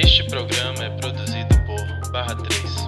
Este programa é produzido por Barra 3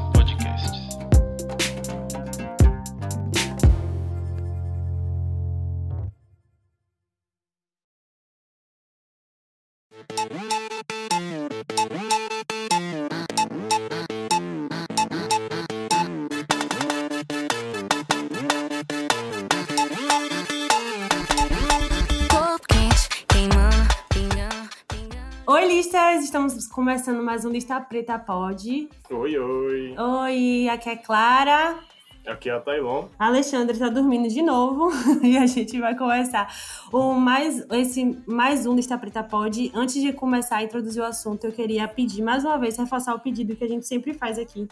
Listas! Estamos começando mais um Lista Preta Pod. Oi, oi. Oi, aqui é Clara. Aqui é a Tailon. Alexandre tá dormindo de novo e a gente vai começar o mais, esse mais um Lista Preta Pod. Antes de começar a introduzir o assunto, eu queria pedir mais uma vez, reforçar o pedido que a gente sempre faz aqui,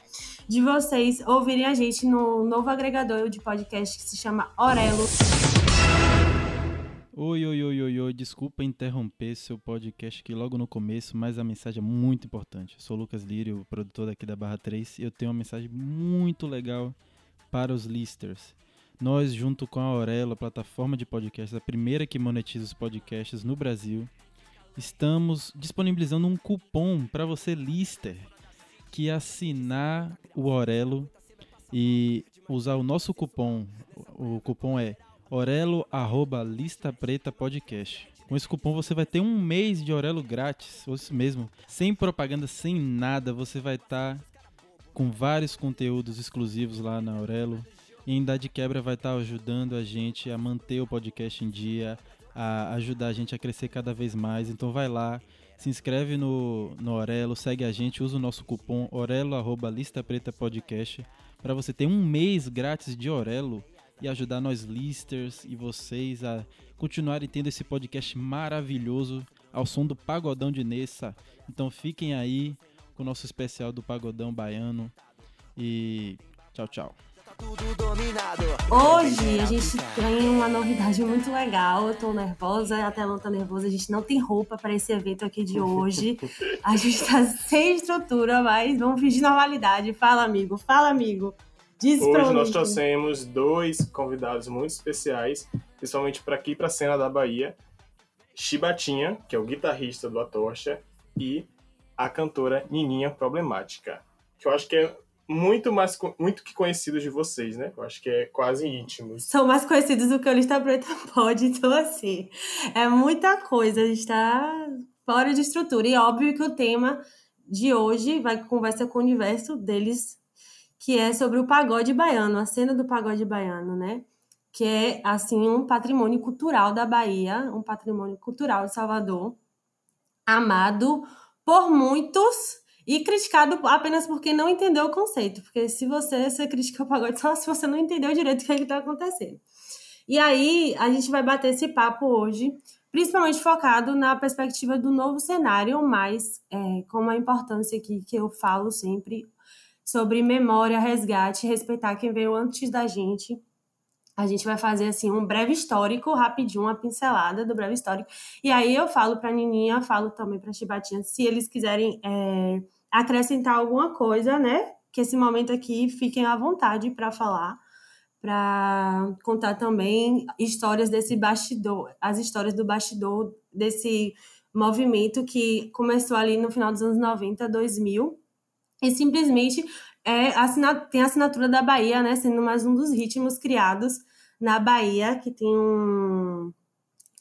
de vocês ouvirem a gente no novo agregador de podcast que se chama Orelo. Oi, oi, oi, oi, oi, desculpa interromper seu podcast aqui logo no começo, mas a mensagem é muito importante. Eu sou o Lucas Lírio, produtor daqui da Barra 3, e eu tenho uma mensagem muito legal para os listers. Nós, junto com a Aurelo, plataforma de podcasts, a primeira que monetiza os podcasts no Brasil, estamos disponibilizando um cupom para você, lister, que assinar o Aurelo e usar o nosso cupom. O cupom é Orelo arroba lista preta podcast. Com esse cupom você vai ter um mês de Orelo grátis, ou isso mesmo, sem propaganda, sem nada. Você vai estar com vários conteúdos exclusivos lá na Orelo. E ainda de quebra vai estar ajudando a gente a manter o podcast em dia, a ajudar a gente a crescer cada vez mais. Então vai lá, se inscreve no, no Orelo, segue a gente, usa o nosso cupom Orelo arroba lista preta podcast para você ter um mês grátis de Orelo e ajudar nós listers e vocês a continuarem tendo esse podcast maravilhoso ao som do Pagodão de Nessa. Então fiquem aí com o nosso especial do Pagodão Baiano e tchau, tchau. Hoje a gente tem uma novidade muito legal. Eu tô nervosa, a Telão tá nervosa. A gente não tem roupa para esse evento aqui de hoje. A gente tá sem estrutura, mas vamos fingir normalidade. Fala, amigo. Fala, amigo. Diz Hoje nós trouxemos dois convidados muito especiais, principalmente para aqui, para a cena da Bahia. Chibatinha, que é o guitarrista do Atocha, e a cantora Nininha Problemática, que eu acho que é muito mais muito que conhecido de vocês, né? Eu acho que é quase íntimos. São mais conhecidos do que o Lista Preta pode, então assim, é muita coisa, a gente tá fora de estrutura. E óbvio que o tema de hoje vai conversa com o universo deles, que é sobre o pagode baiano, a cena do pagode baiano, né? Que é, assim, um patrimônio cultural da Bahia, um patrimônio cultural de Salvador, amado por muitos e criticado apenas porque não entendeu o conceito. Porque se você, você critica o pagode só se você não entendeu direito o que está acontecendo. E aí, a gente vai bater esse papo hoje, principalmente focado na perspectiva do novo cenário, mas é, com uma importância aqui que eu falo sempre sobre memória, resgate, respeitar quem veio antes da gente. A gente vai fazer assim um breve histórico, rapidinho, uma pincelada do breve histórico. E aí eu falo para Nininha, falo também para Chibatinha, se eles quiserem é, acrescentar alguma coisa, né? Que esse momento aqui fiquem à vontade para falar, para contar também histórias desse bastidor, as histórias do bastidor desse movimento que começou ali no final dos anos 90, 2000 e simplesmente é, tem a assinatura da Bahia, né? Sendo mais um dos ritmos criados na Bahia, que tem um,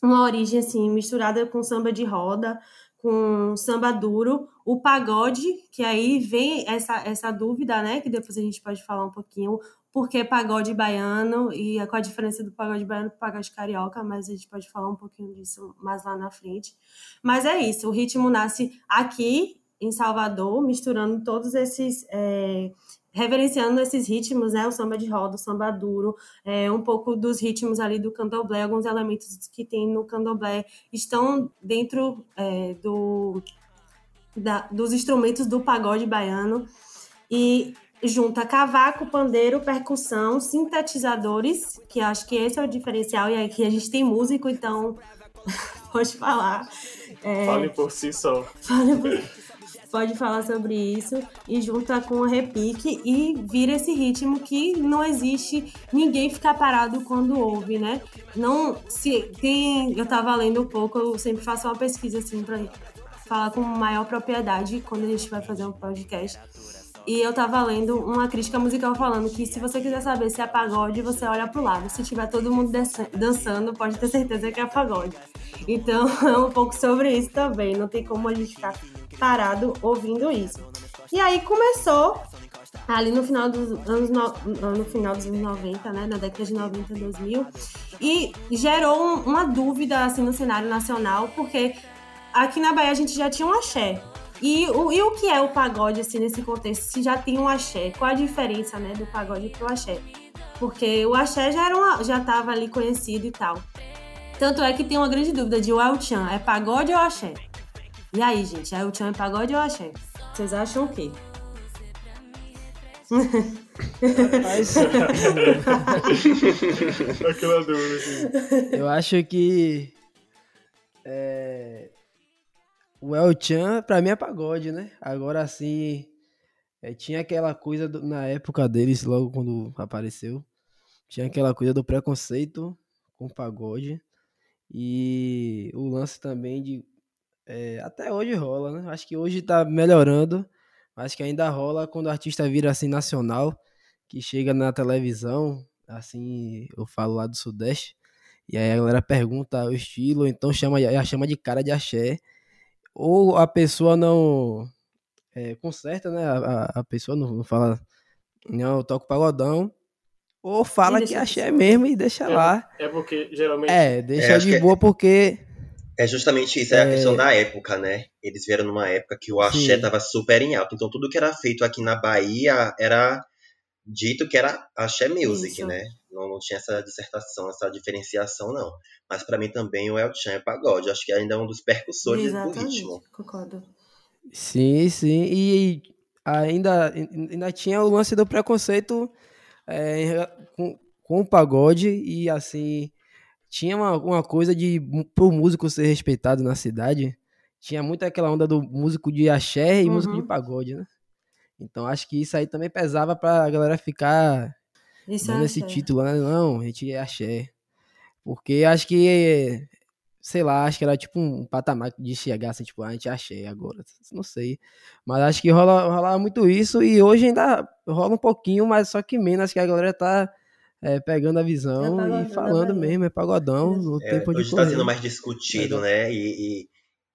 uma origem assim misturada com samba de roda, com samba duro, o pagode, que aí vem essa, essa dúvida, né? Que depois a gente pode falar um pouquinho por que pagode baiano e qual a diferença do pagode baiano para pagode carioca, mas a gente pode falar um pouquinho disso mais lá na frente. Mas é isso, o ritmo nasce aqui em Salvador, misturando todos esses. é, reverenciando esses ritmos, né? O samba de roda, o samba duro, é, um pouco dos ritmos ali do candomblé, alguns elementos que tem no candomblé estão dentro é, do, da- dos instrumentos do pagode baiano e junta cavaco, pandeiro, percussão, sintetizadores, que acho que esse é o diferencial, e aqui a gente tem músico, então pode falar. É, Falem por si só. Fala- pode falar sobre isso e junta com o repique e vira esse ritmo que não existe ninguém ficar parado quando ouve, né? Não se tem, eu tava lendo um pouco, eu sempre faço uma pesquisa assim para falar com maior propriedade quando a gente vai fazer um podcast. E eu tava lendo uma crítica musical falando que se você quiser saber se é pagode, você olha pro lado. Se tiver todo mundo dança- dançando, pode ter certeza que é pagode. Então, é um pouco sobre isso também. Não tem como a gente ficar parado ouvindo isso. E aí começou ali no final dos anos no, no final dos anos 90, né, na década de 90, 2000, e gerou um- uma dúvida assim no cenário nacional, porque aqui na Bahia a gente já tinha um axé. E o, e o que é o pagode assim nesse contexto? Se já tinha um axé, qual a diferença, né, do pagode pro axé? Porque o axé já era já estava ali conhecido e tal. Tanto é que tem uma grande dúvida de o El Chan, é pagode ou axé? E aí, gente, El Chan é pagode ou axé? Vocês acham o quê? Aquela dúvida, eu acho que é, o El Chan, pra mim, é pagode, né? Agora, assim, é, tinha aquela coisa do- na época deles, logo quando apareceu, tinha aquela coisa do preconceito com pagode. E o lance também de. É, até hoje rola, né? Acho que hoje tá melhorando. Acho que ainda rola quando o artista vira assim nacional, que chega na televisão, assim, eu falo lá do Sudeste, e aí a galera pergunta o estilo, ou então chama, já chama de cara de axé. Ou a pessoa não é, conserta, né? A, a- pessoa não, não fala, não, eu toco pagodão. Ou fala que é axé mesmo e deixa É, lá. É porque geralmente. É, deixa acho de que- boa porque. É justamente isso, é, a É. questão da época, né? Eles vieram numa época que o axé Sim. tava super em alta. Então tudo que era feito aqui na Bahia era dito que era axé music, Isso. né? Não, não tinha essa dissertação, essa diferenciação, não. Mas pra mim também o El Chan é pagode. Acho que ainda é um dos percussores do Exatamente, ritmo. concordo. Sim, sim. E ainda, ainda tinha o lance do preconceito é, com, com o pagode e assim tinha uma, uma coisa de pro músico ser respeitado na cidade. Tinha muito aquela onda do músico de axé e músico de Uhum. pagode, né? Então acho que isso aí também pesava pra galera ficar Isso dando é esse título, né? Não, a gente é axé. Porque acho que, sei lá, acho que era tipo um patamar de chegar assim, tipo, ah, a gente é axé agora. Não sei. Mas acho que rola, rolava muito isso e hoje ainda rola um pouquinho, mas só que menos, que a galera tá é, pegando a visão pagodão e da falando Bahia. mesmo, é pagodão no É, tempo de hoje está sendo mais discutido, né? E,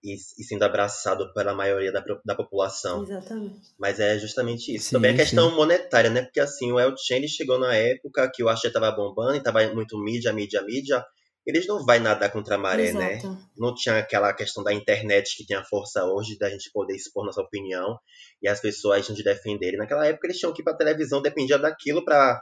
e, e, sendo abraçado pela maioria da, da população. Exatamente. Mas é justamente isso. Sim, Também a questão sim. monetária, né? Porque assim, o El ele chegou na época que o axé tava bombando e tava muito mídia, mídia, mídia. Eles não vai nadar contra a maré, né? Exato. Não tinha aquela questão da internet que tem a força hoje da gente poder expor nossa opinião e as pessoas de defenderem. Naquela época eles tinham que ir pra televisão, dependia daquilo pra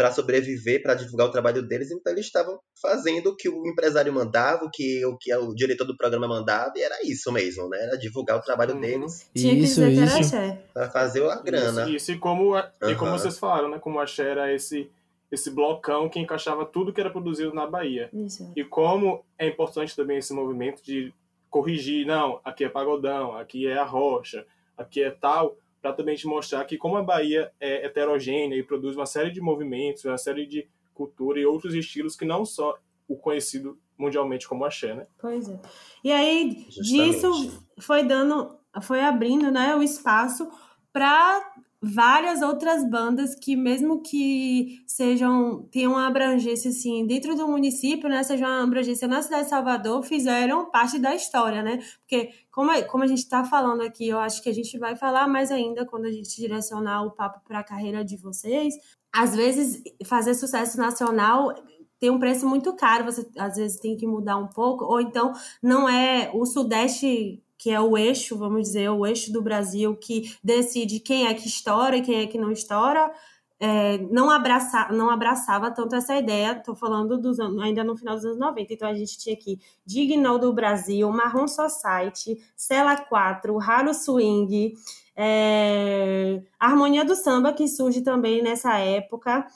para sobreviver, para divulgar o trabalho deles, então eles estavam fazendo o que o empresário mandava, o que o que o diretor do programa mandava, e era isso mesmo, né? Era divulgar o trabalho Uhum. deles Tinha que Isso, isso. para fazer a grana. Isso, isso, e como, a- e como vocês falaram, né? Como a Axé era esse, esse blocão que encaixava tudo que era produzido na Bahia. Isso. E como é importante também esse movimento de corrigir, não, aqui é pagodão, aqui é a rocha, aqui é tal, para também te mostrar que como a Bahia é heterogênea e produz uma série de movimentos, uma série de cultura e outros estilos que não só o conhecido mundialmente como axé, né? Pois é. E aí, Justamente. disso foi dando, foi abrindo, né, o espaço para várias outras bandas que mesmo que sejam tenham uma abrangência assim dentro do município, né, seja uma abrangência na cidade de Salvador, fizeram parte da história, né? Porque como a, como a gente está falando aqui, eu acho que a gente vai falar mais ainda quando a gente direcionar o papo para a carreira de vocês. Às vezes fazer sucesso nacional tem um preço muito caro, você às vezes tem que mudar um pouco, ou então não é o Sudeste que é o eixo, vamos dizer, o eixo do Brasil que decide quem é que estoura e quem é que não estoura, é, não, abraça, não abraçava tanto essa ideia, estou falando dos ainda no final dos anos 90, então a gente tinha aqui Dignal do Brasil, Marrom Society, Cela 4, Raro Swing, é, Harmonia do Samba, que surge também nessa época,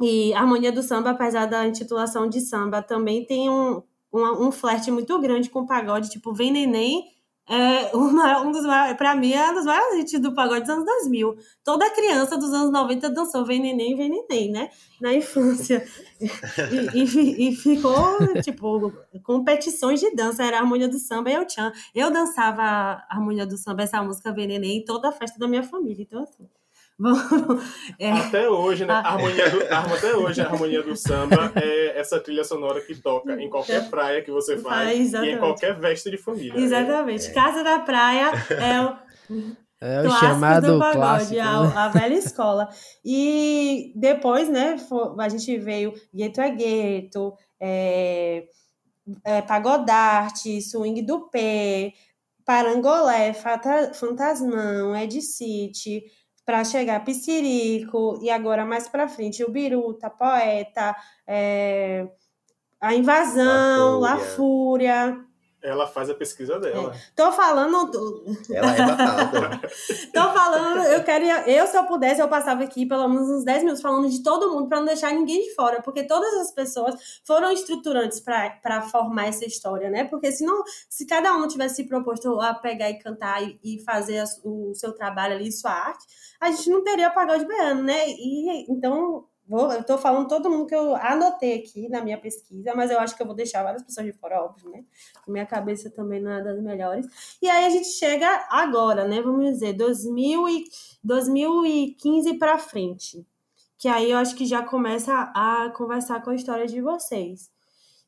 e Harmonia do Samba, apesar da intitulação de samba, também tem um, um, um flerte muito grande com pagode, tipo Vem Neném, é uma, um dos pra mim, é um dos maiores hits do pagode dos anos 2000. Toda criança dos anos 90 dançou Vem Neném, Vem Neném, né? Na infância. E, e, e ficou, tipo, competições de dança. Era a harmonia do samba e eu tchan. Eu dançava a harmonia do samba, essa música Vem Neném, em toda a festa da minha família. Então, assim. É, Até hoje, né? Ah. A harmonia do, a- até hoje, a harmonia do samba é essa trilha sonora que toca em qualquer praia que você faz Faz, e em qualquer festa de família. exatamente. Casa da Praia é o É o clássico chamado do pagode, clássico. a, né? a velha escola. E depois, né, a gente veio Gueto é Gueto, é, é, Pagodarte, Swing do Pé, Parangolé, Fata- Fantasmão, Ed City, para chegar Piscirico, e agora mais para frente o Biruta, Poeta, é, A Invasão, La La Fúria. Ela faz a pesquisa dela. Tô falando do- Ela é babado. Tô falando, eu queria. Eu, se eu pudesse, eu passava aqui pelo menos uns 10 minutos falando de todo mundo para não deixar ninguém de fora, porque todas as pessoas foram estruturantes para formar essa história, né? Porque se não, se cada um tivesse se proposto a pegar e cantar e, e fazer o seu trabalho ali, sua arte, a gente não teria pagode baiano, né? E então. Vou, eu tô falando todo mundo que eu anotei aqui na minha pesquisa, mas eu acho que eu vou deixar várias pessoas de fora, óbvio, né? Minha cabeça também não é das melhores. E aí a gente chega agora, né? Vamos dizer, 2000 e, 2015 para frente. Que aí eu acho que já começa a conversar com a história de vocês.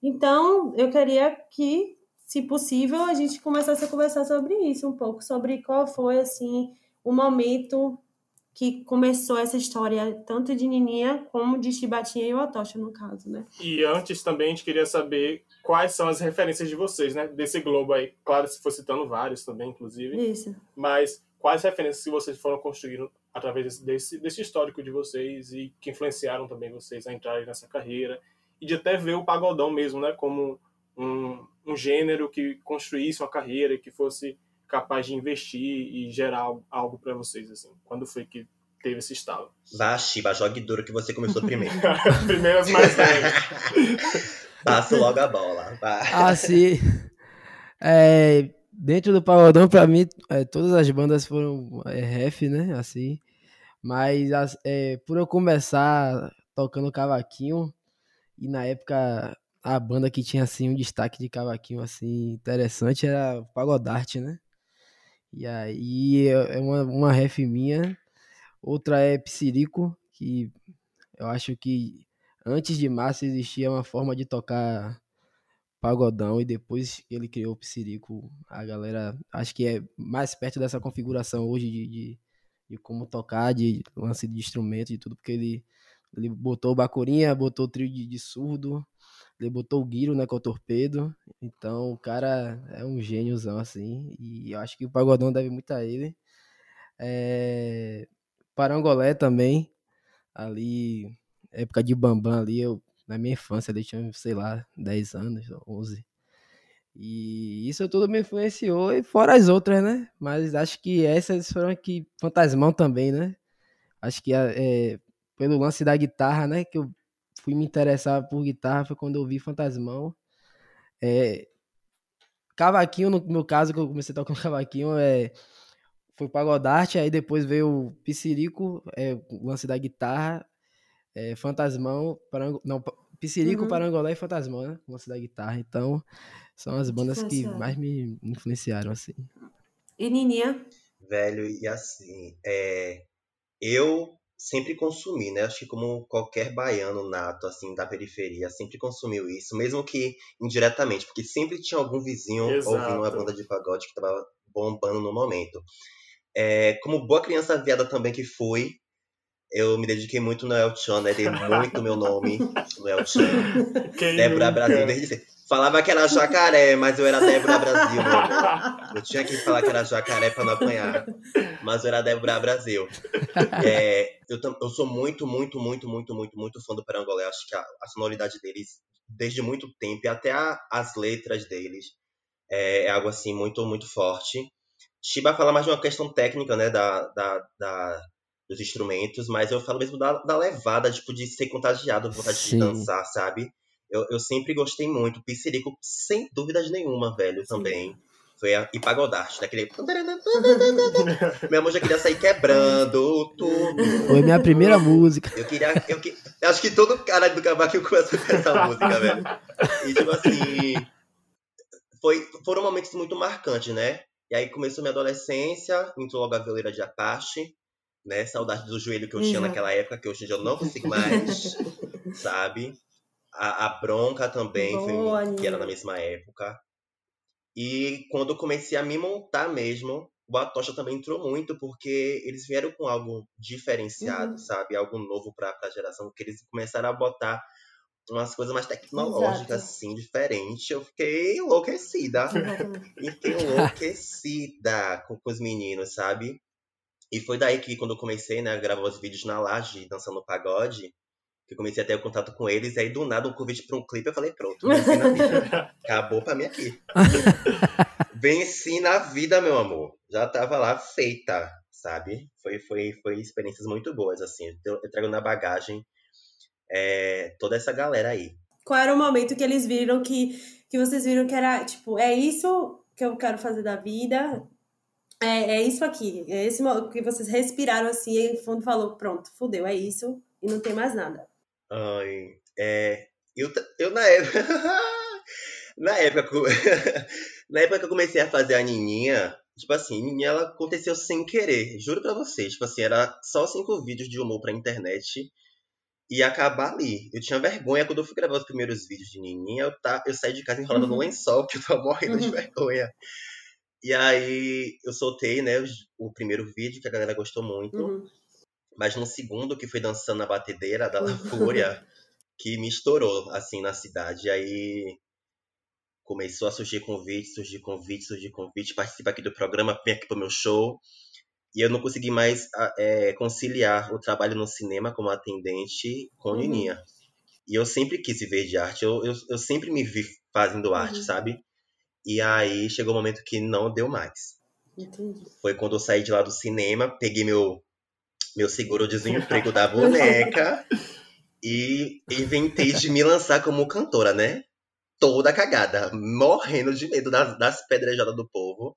Então, eu queria que, se possível, a gente começasse a conversar sobre isso um pouco, sobre qual foi assim o momento que começou essa história, tanto de Nininha como de Chibatinha e Otocha, no caso, né? E antes também a gente queria saber quais são as referências de vocês, né? Desse globo aí. Claro, se for citando vários também, inclusive. Isso. Mas quais referências que vocês foram construindo através desse, desse, histórico de vocês e que influenciaram também vocês a entrarem nessa carreira e de até ver o pagodão mesmo, né? Como um, um gênero que construísse uma carreira e que fosse capaz de investir e gerar algo, para vocês, assim. Quando foi que teve esse estalo? Vá, Shiba, jogue duro que você começou primeiro. Primeiro as mais velhas. Passa logo a bola. Vá. Assim, é, dentro do Pagodão, pra mim, é, todas as bandas foram é, ref, né? Assim, mas as- é, por eu começar tocando cavaquinho, e na época a banda que tinha assim um destaque de cavaquinho assim interessante era o Pagodarte, né? E aí é é uma, uma ref minha, outra é Psirico, que eu acho que antes de Márcio existia uma forma de tocar pagodão e depois ele criou o Psirico, a galera acho que é mais perto dessa configuração hoje de, de, de como tocar, de lance de instrumento e tudo, porque ele, ele botou bacurinha, botou trio de, de surdo, ele botou o guiro, né, com o torpedo, então o cara é um gêniozão, assim, e eu acho que o pagodão deve muito a ele. É... Parangolé também, ali, época de Bambam ali, eu na minha infância, ali tinha, sei lá, 10 anos, 11. E isso tudo me influenciou, e fora as outras, né? Mas acho que essas foram que. Fantasmão também, né? Acho que é, pelo lance da guitarra, né? Que eu fui me interessar por guitarra foi quando eu vi Fantasmão. É, cavaquinho, no meu caso, que eu comecei tocando cavaquinho, é, foi Pagodarte, aí depois veio o Piscirico, é, o lance da guitarra, é, Fantasmão, Parango, não, Piscirico, Uhum. Parangolé e Fantasmão, né? O lance da guitarra. Então, são as bandas que mais me influenciaram, assim. E Nininha? Velho, e assim, é, eu sempre consumi, né? Acho que como qualquer baiano nato, assim, da periferia, sempre consumiu isso, mesmo que indiretamente, porque sempre tinha algum vizinho Exato. ouvindo uma banda de pagode que tava bombando no momento. É, como boa criança viada também que fui, eu me dediquei muito no El Chan, né? Dei muito meu nome no El Chan. Quem Débora? Brasil, desde sempre. Falava que era jacaré, mas eu era Débora Brasil. Eu tinha que falar que era jacaré pra não apanhar. Mas eu era Débora Brasil. É, eu, eu sou muito, muito, muito, muito, muito, muito fã do Parangolé. Acho que a, a sonoridade deles, desde muito tempo, e até a- as letras deles, é, é algo assim muito, muito forte. Shiba fala mais de uma questão técnica, né, da, da, da- dos instrumentos, mas eu falo mesmo da, da levada, tipo, de ser contagiado, vontade Sim. de dançar, sabe? Eu, eu sempre gostei muito. Piscirico, sem dúvidas nenhuma, velho, Sim. também. Foi a e pagodarte, daquele. Meu amor já queria sair quebrando tudo. Foi minha primeira música. Eu queria. Eu, que- eu acho que todo cara do cavaquinho começa com essa música, velho. E tipo assim. Foi, foram momentos muito marcantes, né? E aí começou minha adolescência, entrou logo a violeira de Apache, né? Saudade do joelho que eu tinha Uhum. naquela época, que hoje em dia eu não consigo mais, sabe? A, a bronca também, foi- Boa, que era na mesma época. E quando eu comecei a me montar mesmo, o Atocha também entrou muito, porque eles vieram com algo diferenciado, Uhum. sabe? Algo novo para a geração, que eles começaram a botar umas coisas mais tecnológicas, Exato. assim, diferentes. Eu fiquei enlouquecida. E fiquei enlouquecida com, com os meninos, sabe? E foi daí que, quando eu comecei, né, a gravar os vídeos na laje, dançando pagode, que eu comecei a ter o contato com eles, e aí do nada um convite pra um clipe, eu falei, pronto, venci na vida. Acabou pra mim aqui. venci na vida, meu amor. Já tava lá feita, sabe? Foi, foi, foi experiências muito boas, assim. Eu, eu trago na bagagem é, toda essa galera aí. Qual era o momento que eles viram que, que vocês viram que era, tipo, é isso que eu quero fazer da vida? É, é isso aqui. É esse que vocês respiraram assim e fundo falou, pronto, fudeu, é isso e não tem mais nada. Ai, é. Eu, eu na época. na época. que eu- na época que eu comecei a fazer a Nininha, tipo assim, Nininha ela aconteceu sem querer. Juro pra vocês. Tipo assim, era só cinco vídeos de humor pra internet. E acabar ali. Eu tinha vergonha quando eu fui gravar os primeiros vídeos de Nininha. Eu, tá, eu saí de casa enrolando no Uhum. lençol, porque eu tava morrendo de Uhum. vergonha. E aí eu soltei, né, o, o primeiro vídeo, que a galera gostou muito. Uhum. Mas no segundo, que foi dançando na batedeira da La Fúria, que me estourou, assim, na cidade. E aí começou a surgir convite, surgir convite, surgir convite, participa aqui do programa, vem aqui pro meu show. E eu não consegui mais é, conciliar o trabalho no cinema como atendente com Uhum. Nininha. E eu sempre quis viver de arte, eu, eu, eu sempre me vi fazendo arte, Uhum. sabe? E aí chegou um momento que não deu mais Entendi. foi quando eu saí de lá do cinema, peguei meu, meu seguro-desemprego da boneca e inventei de me lançar como cantora, né? Toda cagada, morrendo de medo das, das pedrejadas do povo.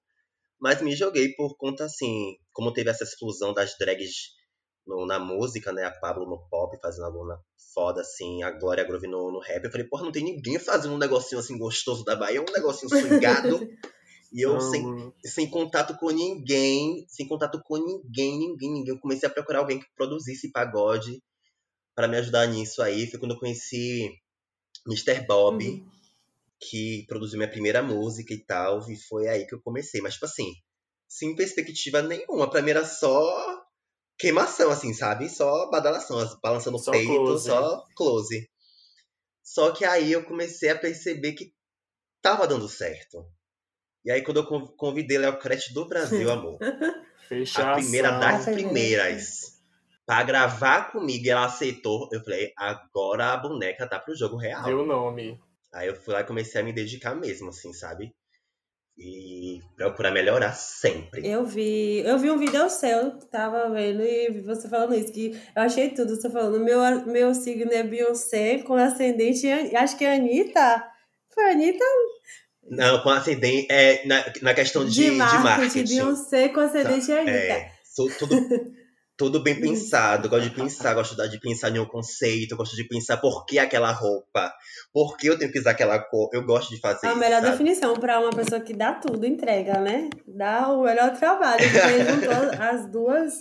Mas me joguei por conta, assim, como teve essa explosão das drags no- na música, né? A Pablo no pop fazendo alguma foda, assim, a Glória Groove no, no rap. Eu falei, porra, não tem ninguém fazendo um negocinho assim gostoso da Bahia, um negocinho swingado. E eu sem, sem contato com ninguém, sem contato com ninguém, ninguém, ninguém. Eu comecei a procurar alguém que produzisse pagode pra me ajudar nisso aí. Foi quando eu conheci Mr. Bob, Uhum. que produziu minha primeira música e tal, e foi aí que eu comecei. Mas, tipo assim, sem perspectiva nenhuma. Pra mim era só queimação, assim, sabe? Só badalação, balançando o peito, close. só close. Só que aí eu comecei a perceber que tava dando certo. E aí, quando eu con- convidei Léo Crete do Brasil, amor, Fechação. a primeira das primeiras, pra gravar comigo, e ela aceitou, eu falei, agora a boneca tá pro jogo real. Deu o nome. Aí eu fui lá e comecei a me dedicar mesmo, assim, sabe? E procurar melhorar sempre. Eu vi, eu vi um vídeo seu, tava vendo, e vi você falando isso, que eu achei tudo, você falando, meu, meu signo é Beyoncé, com ascendente, acho que é Anitta. Foi a Anitta Não, com ascendente, é, na, na questão de, de, de marketing, marketing. Beyoncé com ascendente Anitta. É, tu- tudo, tudo bem pensado. Gosto de pensar, gosto de pensar em um conceito, gosto de pensar por que aquela roupa, por que eu tenho que usar aquela cor. Eu gosto de fazer A isso. melhor sabe? definição para uma pessoa que dá tudo, entrega, né? Dá o melhor trabalho, juntou as duas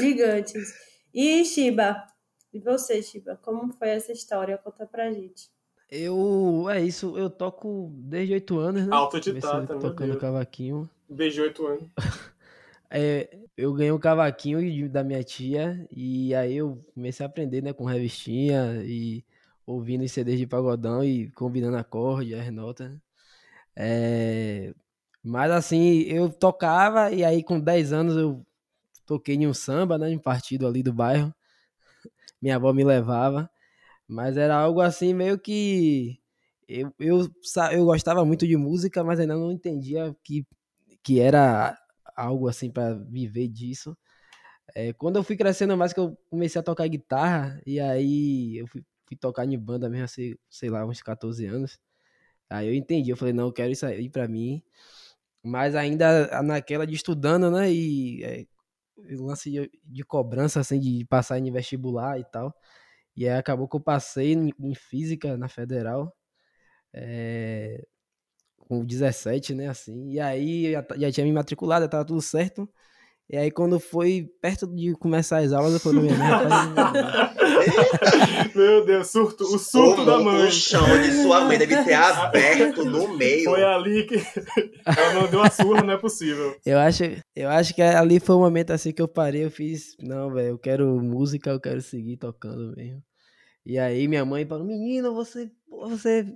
gigantes. E Shiba, e você, Shiba, como foi essa história? Conta pra gente. Eu, é isso, eu toco desde oito anos, né? Autodidata, tocando cavaquinho. Desde oito anos. É, eu ganhei um cavaquinho da minha tia e aí eu comecei a aprender, né, com revistinha e ouvindo os CDs de pagodão e combinando acorde, as notas. né? É, mas assim, eu tocava e aí com 10 anos eu toquei em um samba, né, em um partido ali do bairro. Minha avó me levava, mas era algo assim meio que eu, eu, eu gostava muito de música, mas ainda não entendia que, que era algo assim para viver disso. É, quando eu fui crescendo mais, que eu comecei a tocar guitarra, e aí eu fui, fui tocar em banda mesmo, assim, sei lá, uns 14 anos. Aí eu entendi, eu falei, não, eu quero isso aí pra mim. Mas ainda naquela de estudando, né? E é, lance de, de cobrança, assim, de passar em vestibular e tal. E aí acabou que eu passei em, física na federal. é, com 17, né? Assim. E aí já, já tinha me matriculado, já tava tudo certo. E aí quando foi perto de começar as aulas, eu falei pra minha mãe, rapaz, Meu Deus, surto, o surto o, da mãe. o chão de sua mãe deve ter aberto no meio. Foi ali que ela não deu uma surra, não é possível. Eu acho, eu acho que ali foi um momento assim que eu parei, eu fiz, não, velho, eu quero música, eu quero seguir tocando mesmo. E aí minha mãe falou, menino, você, você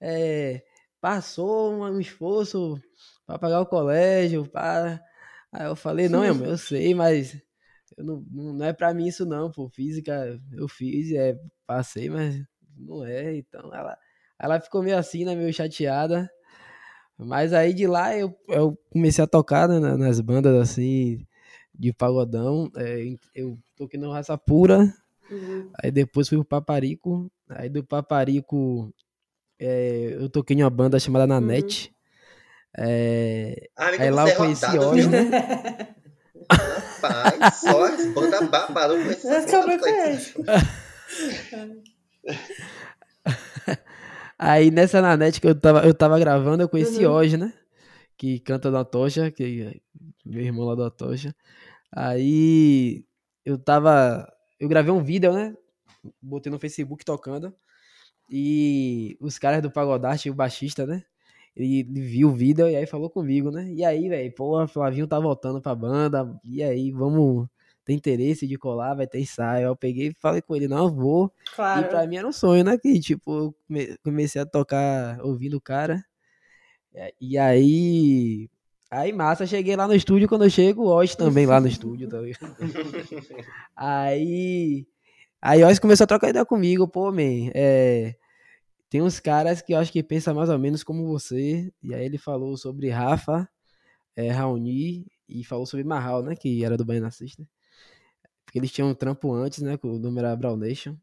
é, passou um, um esforço pra pagar o colégio, para. Aí eu falei, não, eu sei, mas eu não, não é pra mim isso não, pô, física eu fiz, é, passei, mas não é, então ela, ela ficou meio assim, né, meio chateada. Mas aí de lá eu, eu comecei a tocar né, na- nas bandas assim de pagodão. é, eu toquei no Raça Pura, Uhum. aí depois fui pro Paparico. Aí do Paparico é, eu toquei em uma banda chamada Nanete. É, Amigo, aí lá você eu conheci é Osmo. Rapaz, só as bandas eu conheço Esse. Aí nessa Nanete que eu tava, eu tava gravando, eu conheci Uhum. hoje, né? Que canta da Tocha, que é meu irmão lá da Tocha. Aí eu tava. Eu gravei um vídeo, né? Botei no Facebook tocando. E os caras do Pagodarte, o baixista, né? Ele, ele viu o vídeo e aí falou comigo, né? E aí, velho, pô, Flavinho tá voltando pra banda. E aí, vamos. Tem interesse de colar, vai ter ensaio. Eu peguei e falei com ele, não, vou. E Claro. pra mim era um sonho, né? Que, tipo, eu come- comecei a tocar ouvindo o cara. É, E aí. Aí, massa, cheguei lá no estúdio. Quando eu chego, o Oz também lá no estúdio, tá? Aí. Aí, Oz começou a trocar ideia comigo. Pô, man, é. Tem uns caras que eu acho que pensam mais ou menos como você. E aí, ele falou sobre Rafa, é, Raoni e falou sobre Marral, né? Que era do Baiana. Porque eles tinham um trampo antes, né? Que o nome era Brown Nation.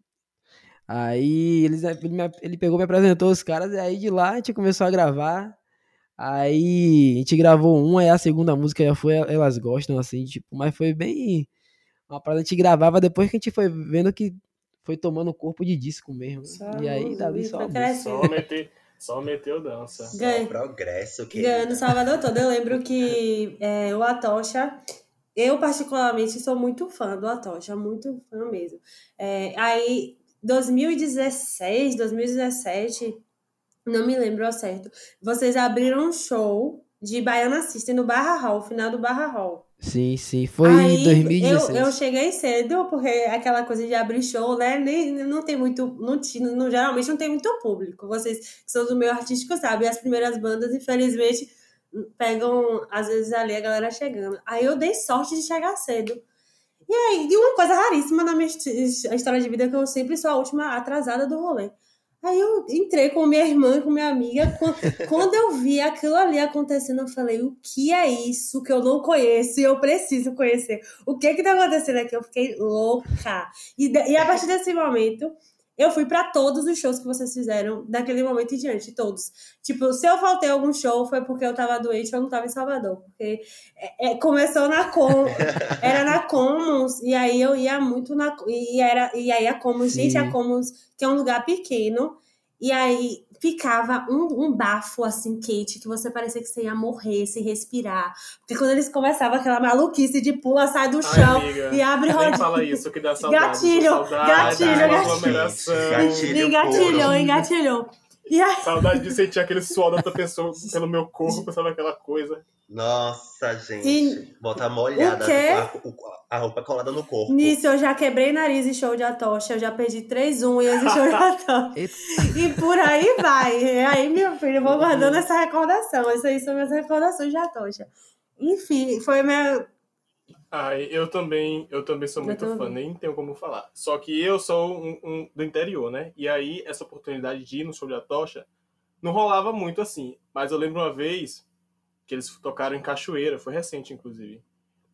Aí eles, ele, me- ele pegou, me apresentou os caras, e aí de lá a gente começou a gravar. Aí a gente gravou um, aí a segunda música já foi Elas Gostam, assim, tipo, mas foi bem. Uma parada a gente gravava depois que a gente foi vendo que foi tomando corpo de disco mesmo. Só e aí dali e só. Só, meter, só meteu dança. Só Ganhei. progresso, que Ganhando Salvador todo. Eu lembro que é, o Atocha, eu particularmente sou muito fã do Atocha, muito fã mesmo. É, aí, 2016, 2017, não me lembro ao certo, vocês abriram um show de Baiana System no Barra Hall, final do Barra Hall. Sim, sim. Foi Aí, em 2016. Eu, eu cheguei cedo, porque aquela coisa de abrir show, né? Nem, não tem muito. Não, não, geralmente não tem muito público. Vocês que são do meio artístico sabem. As primeiras bandas, infelizmente, pegam, às vezes, ali a galera chegando. Aí eu dei sorte de chegar cedo. E aí, e uma coisa raríssima na minha his- história de vida, é que eu sempre sou a última atrasada do rolê. Aí eu entrei com minha irmã, com minha amiga. Quan- Quando eu vi aquilo ali acontecendo, eu falei: o que é isso que eu não conheço e eu preciso conhecer? O que que tá acontecendo aqui? Eu fiquei louca. E, e a partir desse momento, eu fui pra todos os shows que vocês fizeram daquele momento em diante, todos. Tipo, se eu faltei algum show, foi porque eu tava doente ou eu não tava em Salvador. Porque é, é, começou na Com, era na Commons, e aí eu ia muito na. E, era, e aí a Commons, Sim. gente, a Commons, que é um lugar pequeno, e aí ficava um, um bafo assim quente que você parecia que você ia morrer sem respirar. Porque quando eles começavam aquela maluquice de pula, sai do Ai, chão amiga, e abre nem rodinha. fala isso, que dá saudade. Gatilho, saudade, gatilho, gatilho. aglomeração. Gatilho. Engatilhou, engatilhou. E aí, Saudade de sentir aquele suor da outra pessoa pelo meu corpo, pensava aquela coisa. Nossa, gente. E- Botar molhada. O quê? A, a roupa colada no corpo. nisso eu já quebrei nariz em show de atocha, eu já perdi três unhas em show de atocha. E por aí vai. E aí, meu filho, eu vou guardando essa recordação. Isso aí são minhas recordações de atocha. Enfim, foi minha. Ai, eu também, eu também sou muito fã, nem tenho como falar. Só que eu sou um, um do interior, né? E aí, essa oportunidade de ir no show de Atocha não rolava muito assim. Mas eu lembro uma vez que eles tocaram em Cachoeira, foi recente, inclusive.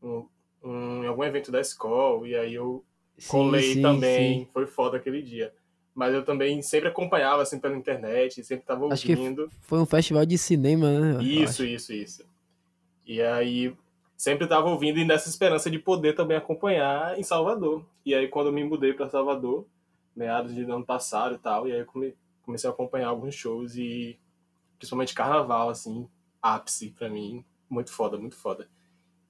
Um, um- em algum evento da escola, e aí eu Sim, colei sim, também. sim. Foi foda aquele dia. Mas eu também sempre acompanhava, assim, pela internet, sempre tava Acho que ouvindo. Foi um festival de cinema, né? Isso, isso, isso. E aí sempre estava ouvindo e nessa esperança de poder também acompanhar em Salvador. E aí quando eu me mudei para Salvador, meados de ano passado e tal, e aí come- comecei a acompanhar alguns shows e principalmente carnaval, assim, ápice pra mim. Muito foda, muito foda.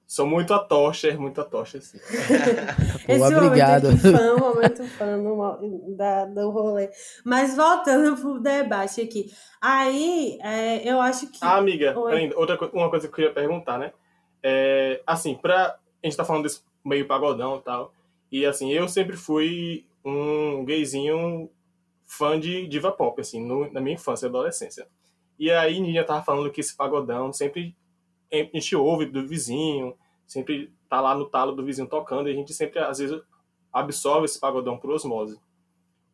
Sou muito a Tosher, muito a Tosher, assim. Pô, Esse obrigado. momento aqui fã, momento fã do, mo- da, do rolê. Mas voltando pro debate aqui. Aí, é, eu acho que. Ah, amiga, ainda, outra, uma coisa que eu queria perguntar, né? É, assim, pra, a gente tá falando desse meio pagodão e tal, e assim, eu sempre fui um gayzinho fã de diva pop, assim, no- na minha infância e adolescência. E aí, Ninha tava falando que esse pagodão sempre a gente ouve do vizinho, sempre tá lá no talo do vizinho tocando, e a gente sempre, às vezes, absorve esse pagodão por osmose.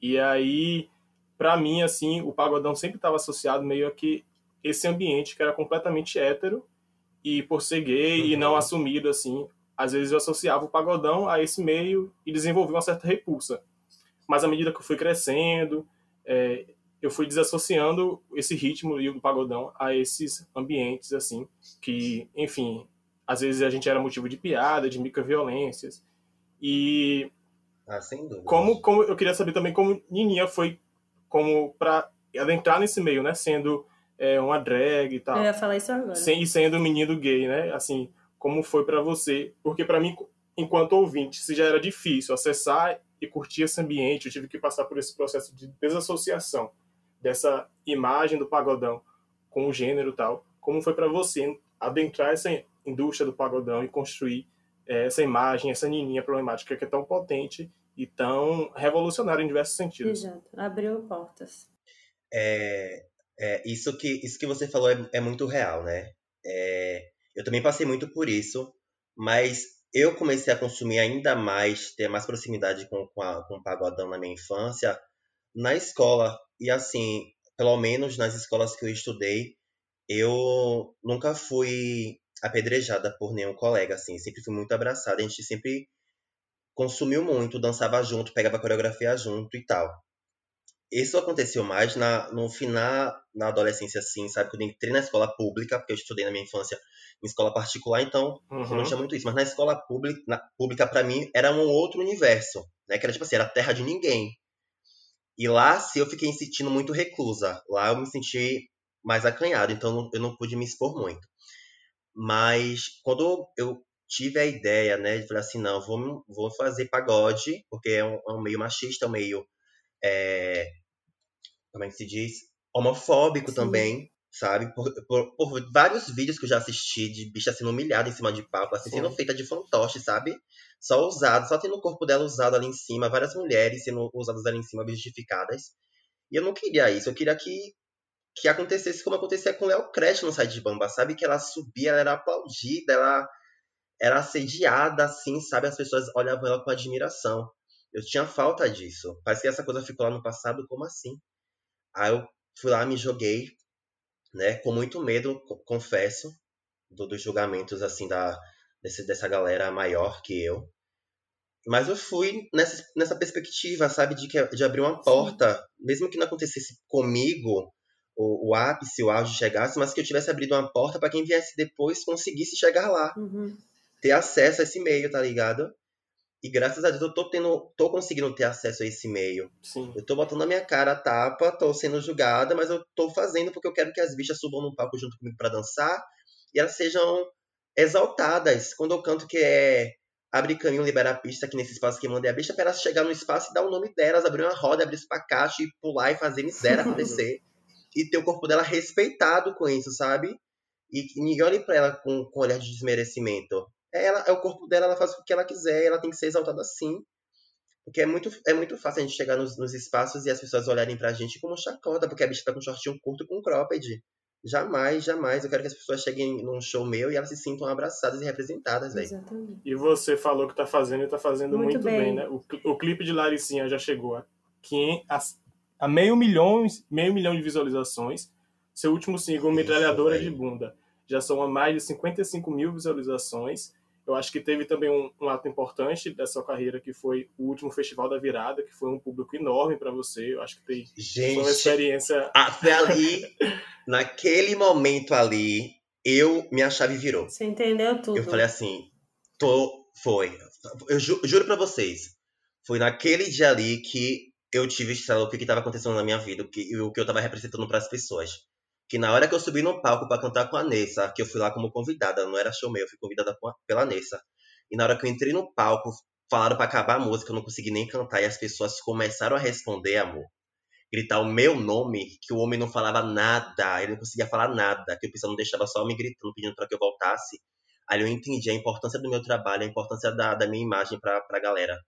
E aí, pra mim, assim, o pagodão sempre estava associado meio a que esse ambiente que era completamente hétero, e por ser gay e não assumido, assim, às vezes eu associava o pagodão a esse meio e desenvolvi uma certa repulsa. Mas à medida que eu fui crescendo, é, eu fui desassociando esse ritmo e o pagodão a esses ambientes, assim, que, enfim, às vezes a gente era motivo de piada, de microviolências. E Ah, sem dúvida. como, como eu queria saber também como Nininha foi como para adentrar nesse meio, né? Sendo é, uma drag e tal. Eu ia falar isso agora. Sem, e sendo um menino gay, né? Assim, como foi pra você? Porque pra mim, enquanto ouvinte, se já era difícil acessar e curtir esse ambiente, eu tive que passar por esse processo de desassociação dessa imagem do pagodão com o gênero tal. Como foi pra você adentrar essa indústria do pagodão e construir eh, essa imagem, essa nininha problemática que é tão potente e tão revolucionária em diversos sentidos? Exato. Abriu portas. É, é, isso, que, isso que você falou é, é muito real, né? É, eu também passei muito por isso, mas eu comecei a consumir ainda mais, ter mais proximidade com, com, a- com o pagodão na minha infância, na escola. E assim, pelo menos nas escolas que eu estudei, eu nunca fui apedrejada por nenhum colega, assim. Sempre fui muito abraçada, a gente sempre consumiu muito, dançava junto, pegava coreografia junto e tal. Isso aconteceu mais na, no final, na adolescência, assim, sabe? Quando eu entrei na escola pública, porque eu estudei na minha infância em escola particular, então eu não Uhum. tinha muito isso. Mas na escola pública, na, pública para mim, era um outro universo, né? Que era tipo assim, era terra de ninguém. E lá, sim, eu fiquei sentindo muito reclusa. Lá eu me senti mais acanhado, então eu não- pude me expor muito. Mas quando eu tive a ideia, né, de falar assim, não, vou, vou fazer pagode, porque é um, é um meio machista, é um meio é, como é que se diz? Homofóbico Sim. também, sabe? Por, por- por vários vídeos que eu já assisti de bicha sendo humilhada em cima de palco, assim, Sim. sendo feita de fantoche, sabe? Só usado, só tendo o corpo dela usado ali em cima, várias mulheres sendo usadas ali em cima, objetificadas. E eu não queria isso, eu queria que, que acontecesse como acontecia com Léo Crash no site de Bamba, sabe? Que ela subia, ela era aplaudida, ela era assediada, assim, sabe? As pessoas olhavam ela com admiração. Eu tinha falta disso. Parece que essa coisa ficou lá no passado, como assim? Aí eu fui lá, me joguei, né? Com muito medo, co- confesso, do- dos julgamentos, assim, da, desse, dessa galera maior que eu. Mas eu fui nessa, nessa perspectiva, sabe? De, que, de abrir uma porta, mesmo que não acontecesse comigo, o, o ápice, o auge chegasse, mas que eu tivesse abrido uma porta para quem viesse depois conseguisse chegar lá Uhum. ter acesso a esse meio, tá ligado? E graças a Deus eu tô tendo, tô conseguindo ter acesso a esse meio. Sim. Eu tô botando a minha cara a tapa, tô sendo julgada, mas eu tô fazendo porque eu quero que as bichas subam no palco junto comigo pra dançar e elas sejam exaltadas. Quando eu canto que é abre caminho, libera a pista aqui nesse espaço que mandei a bicha, pra elas chegar no espaço e dar o nome delas, abrir uma roda, abrir espacate e pular e fazer miséria acontecer. e ter o corpo dela respeitado com isso, sabe? E ninguém olhe pra ela com, com olhar de desmerecimento. É, ela, é o corpo dela, ela faz o que ela quiser, ela tem que ser exaltada assim. Porque é muito, é muito fácil a gente chegar nos, nos espaços e as pessoas olharem pra gente como chacota, porque a bicha tá com shortinho curto com cropped. Jamais, jamais. Eu quero que as pessoas cheguem num show meu e elas se sintam abraçadas e representadas, velho. Exatamente. E você falou que tá fazendo e tá fazendo Muito muito, bem. bem. né? O, o clipe de Laricinha já chegou a, 500 a, a meio, milhão, meio milhão de visualizações. Seu último single, Isso, Metralhadora de. Bunda, já são a mais de 55 mil visualizações. Eu acho que teve também um, um ato importante da sua carreira, que foi o último Festival da Virada, que foi um público enorme para você. Eu acho que tem, foi uma Gente, experiência foi ali, naquele momento ali, eu, minha chave virou. Você entendeu tudo. Eu falei assim, tô, foi. Eu ju- juro pra vocês, foi naquele dia ali que eu tive estrela o que que tava acontecendo na minha vida, o que, o que eu tava representando pras pessoas. Que na hora que eu subi no palco pra cantar com a Nessa, que eu fui lá como convidada, não era show meu, eu fui convidada pela Nessa. E na hora que eu entrei no palco, falaram pra acabar a música, eu não consegui nem cantar, e as pessoas começaram a responder, amor. Gritar o meu nome, que o homem não falava nada, ele não conseguia falar nada, que o pessoal não deixava só me gritando, pedindo pra que eu voltasse. Aí eu entendi a importância do meu trabalho, a importância da, da minha imagem pra, pra galera.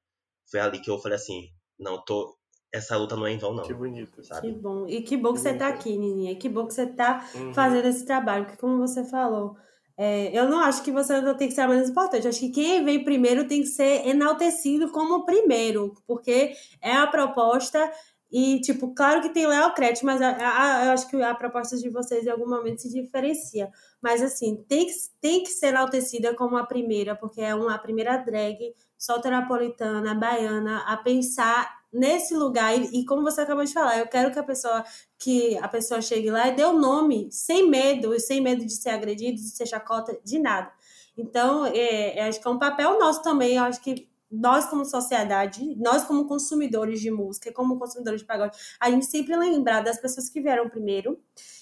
Foi ali que eu falei assim, não, tô. Essa luta não é em vão, não. Que bonito. Que Sabe? bom. E que bom que você tá aqui, Nininha. Que bom que você tá Uhum. fazendo esse trabalho, porque como você falou, é, eu não acho que você não tem que ser a menos importante. Eu acho que quem vem primeiro tem que ser enaltecido como primeiro, porque é a proposta. E, tipo, claro que tem Léo Crete, mas a, a- eu acho que a proposta de vocês em algum momento se diferencia. Mas, assim, tem que, tem que ser enaltecida como a primeira, porque é uma a primeira drag solterapolitana, baiana, a pensar nesse lugar. E, e como você acabou de falar, eu quero que a pessoa que a pessoa chegue lá e dê o nome sem medo, sem medo de ser agredido, de ser chacota, de nada. Então, é, eu acho que é um papel nosso também, eu acho que nós como sociedade, nós como consumidores de música, como consumidores de pagode, a gente sempre lembrar das pessoas que vieram primeiro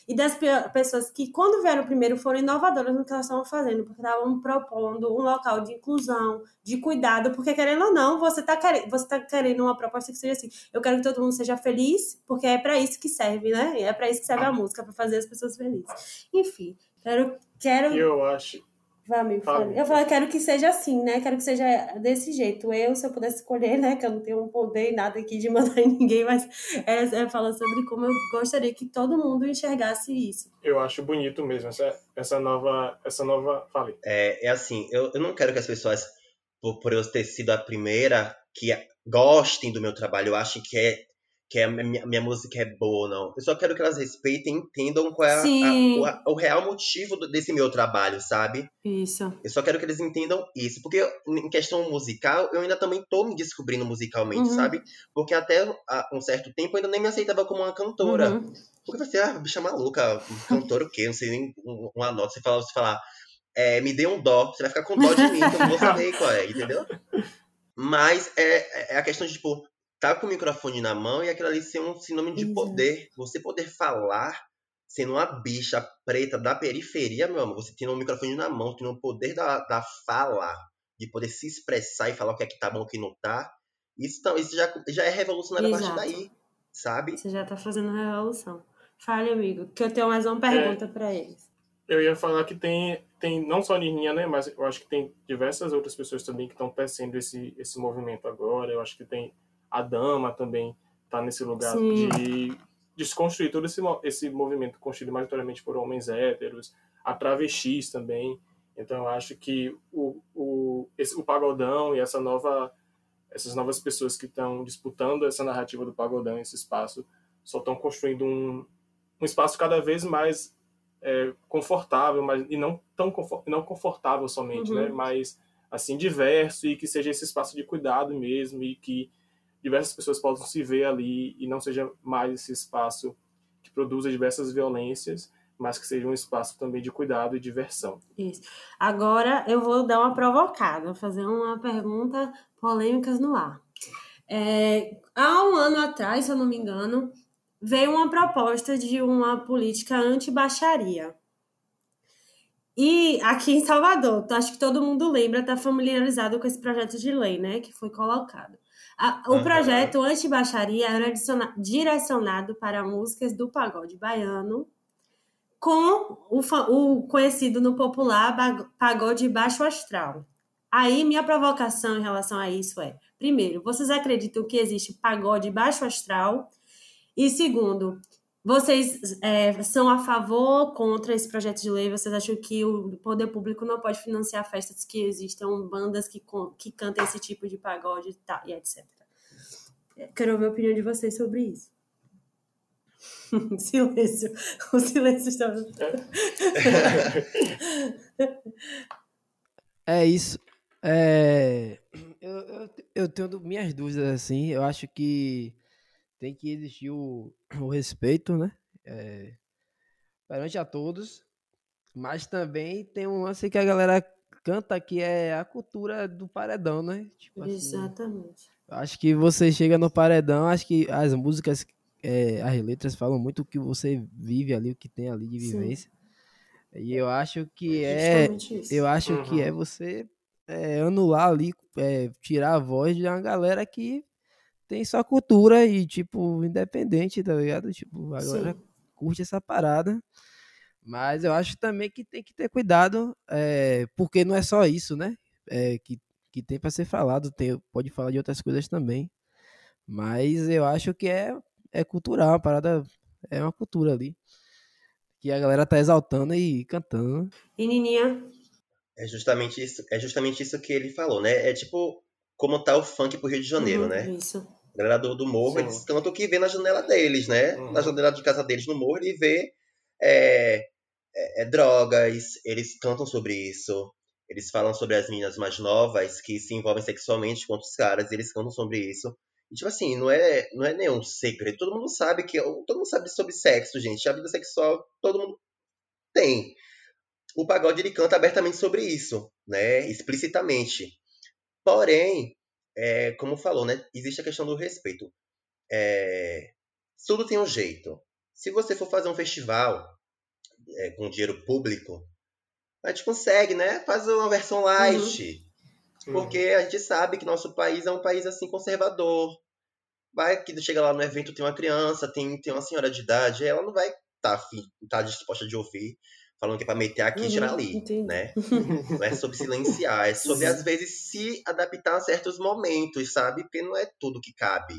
e das pe- pessoas que, quando vieram primeiro, foram inovadoras no que elas estavam fazendo, porque estavam propondo um local de inclusão, de cuidado, porque querendo ou não, você está querendo, tá querendo uma proposta que seja assim, eu quero que todo mundo seja feliz, porque é para isso que serve, né? É para isso que serve a música, para fazer as pessoas felizes. Enfim, quero quero eu acho. Eu falo, quero que seja assim, né? Quero que seja desse jeito. Eu, se eu pudesse escolher, né? Que eu não tenho um poder nada aqui de mandar em ninguém, mas é, é falar sobre como eu gostaria que todo mundo enxergasse isso. Eu acho bonito mesmo essa, essa nova. Essa nova. Falei. É, é assim, eu, eu não quero que as pessoas, por, por eu ter sido a primeira, que gostem do meu trabalho, eu acho que é que a minha, minha música é boa, não. Eu só quero que elas respeitem e entendam qual é a- a- o, a- o real motivo desse meu trabalho, sabe? Isso. Eu só quero que eles entendam isso. Porque em questão musical, eu ainda também tô me descobrindo musicalmente, Uhum. sabe? Porque até um certo tempo eu ainda nem me aceitava como uma cantora. Uhum. Porque você, ah, bicha maluca, cantora o quê? Não sei nem um- uma nota. Você fala, você falar, é, me dê um dó, você vai ficar com dó de mim, que eu não vou saber qual é, entendeu? Mas é, é a questão de, tipo, tá com o microfone na mão e aquilo ali ser um sinônimo de Exato. poder. Você poder falar sendo uma bicha preta da periferia, meu amor, você tendo um microfone na mão, tendo o poder da, da fala, de poder se expressar e falar o que é que tá bom, o que não tá. Isso, então, isso já, já é revolucionário a partir Exato. daí, sabe? Você já tá fazendo revolução. Fale, amigo, que eu tenho mais uma pergunta pra eles. Eu ia falar que tem, tem não só a Nininha, né? Mas eu acho que tem diversas outras pessoas também que estão tecendo esse, esse movimento agora. Eu acho que tem a Dama também tá nesse lugar Sim. de desconstruir todo esse, esse movimento construído majoritariamente por homens héteros, a travestis também. Então eu acho que o, o, esse, o pagodão e essa nova essas novas pessoas que estão disputando essa narrativa do pagodão, esse espaço, só estão construindo um, um espaço cada vez mais é, confortável, mas e não tão confort, não confortável somente, Uhum. né? Mas assim diverso e que seja esse espaço de cuidado mesmo e que diversas pessoas possam se ver ali e não seja mais esse espaço que produza diversas violências, mas que seja um espaço também de cuidado e diversão. Isso. Agora eu vou dar uma provocada, fazer uma pergunta polêmicas no ar. É, há um ano atrás, se eu não me engano, veio uma proposta de uma política anti-baixaria. E aqui em Salvador, acho que todo mundo lembra, está familiarizado com esse projeto de lei, né, que foi colocado. A- o Aham. projeto anti-baixaria era direciona- direcionado para músicas do pagode baiano, com o, o conhecido no popular pagode baixo astral. Aí, minha provocação em relação a isso é: primeiro, vocês acreditam que existe pagode baixo astral? E segundo, vocês é, são a favor contra esse projeto de lei? Vocês acham que o poder público não pode financiar festas que existam bandas que, que cantem esse tipo de pagode tal, e etc? Quero ouvir a opinião de vocês sobre isso. silêncio. O silêncio está. É isso. É, eu, eu, eu tenho minhas dúvidas, assim. Eu acho que tem que existir o, o respeito, né? É, perante a todos. Mas também tem um lance que a galera canta que é a cultura do paredão, né? Tipo assim, Exatamente. acho que você chega no paredão, acho que as músicas, é, as letras falam muito o que você vive ali, o que tem ali de Sim. vivência. E eu acho que é, isso. eu acho Uhum. que é você é, anular ali, é, tirar a voz de uma galera que tem sua cultura e, tipo, independente, tá ligado? Tipo, a galera Sim. curte essa parada. Mas eu acho também que tem que ter cuidado, é, porque não é só isso, né? É, que, que tem para ser falado, tem, pode falar de outras coisas também. Mas eu acho que é, é cultural, a parada é uma cultura ali. Que a galera tá exaltando e cantando. E Nininha, É justamente isso, é justamente isso que ele falou, né? É tipo como tá o funk pro Rio de Janeiro, uhum, né? Isso. Galera do, do morro, Sim. eles cantam o que vê na janela deles, né? Uhum. Na janela de casa deles no morro, ele vê é, é, é, drogas, eles cantam sobre isso. Eles falam sobre as meninas mais novas que se envolvem sexualmente com outros caras, eles cantam sobre isso. E, tipo assim, não é, não é nenhum segredo. Todo mundo sabe que. Todo mundo sabe sobre sexo, gente. A vida sexual todo mundo tem. O pagode ele canta abertamente sobre isso, né? Explicitamente. Porém, é, como falou, né? Existe a questão do respeito. É, tudo tem um jeito. Se você for fazer um festival é, com dinheiro público, a gente consegue, né? Fazer uma versão light. Porque a gente sabe que nosso país é um país assim conservador. Vai que chega lá no evento, tem uma criança, tem, tem uma senhora de idade, ela não vai estar tá, tá disposta de ouvir, falando que é pra meter aqui e tirar ali, entendi. né? Não é sobre silenciar, é sobre às vezes se adaptar a certos momentos, sabe? Porque não é tudo que cabe.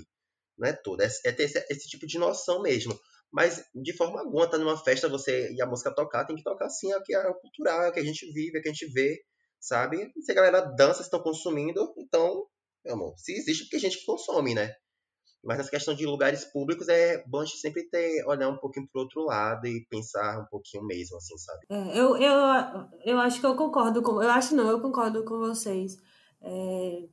Não é tudo. É, é ter esse, esse tipo de noção mesmo. Mas de forma alguma, tá numa festa, você e a música tocar, tem que tocar assim, é o que é cultural, é o que a gente vive, é o que a gente vê, sabe? Se a galera dança, estão consumindo, então, meu amor, se existe, porque a gente que consome, né? Mas nessa questão de lugares públicos, é bom a gente sempre ter, olhar um pouquinho pro outro lado e pensar um pouquinho mesmo, assim, sabe? É, eu, eu, eu acho que eu concordo com. Eu acho não, eu concordo com vocês. É,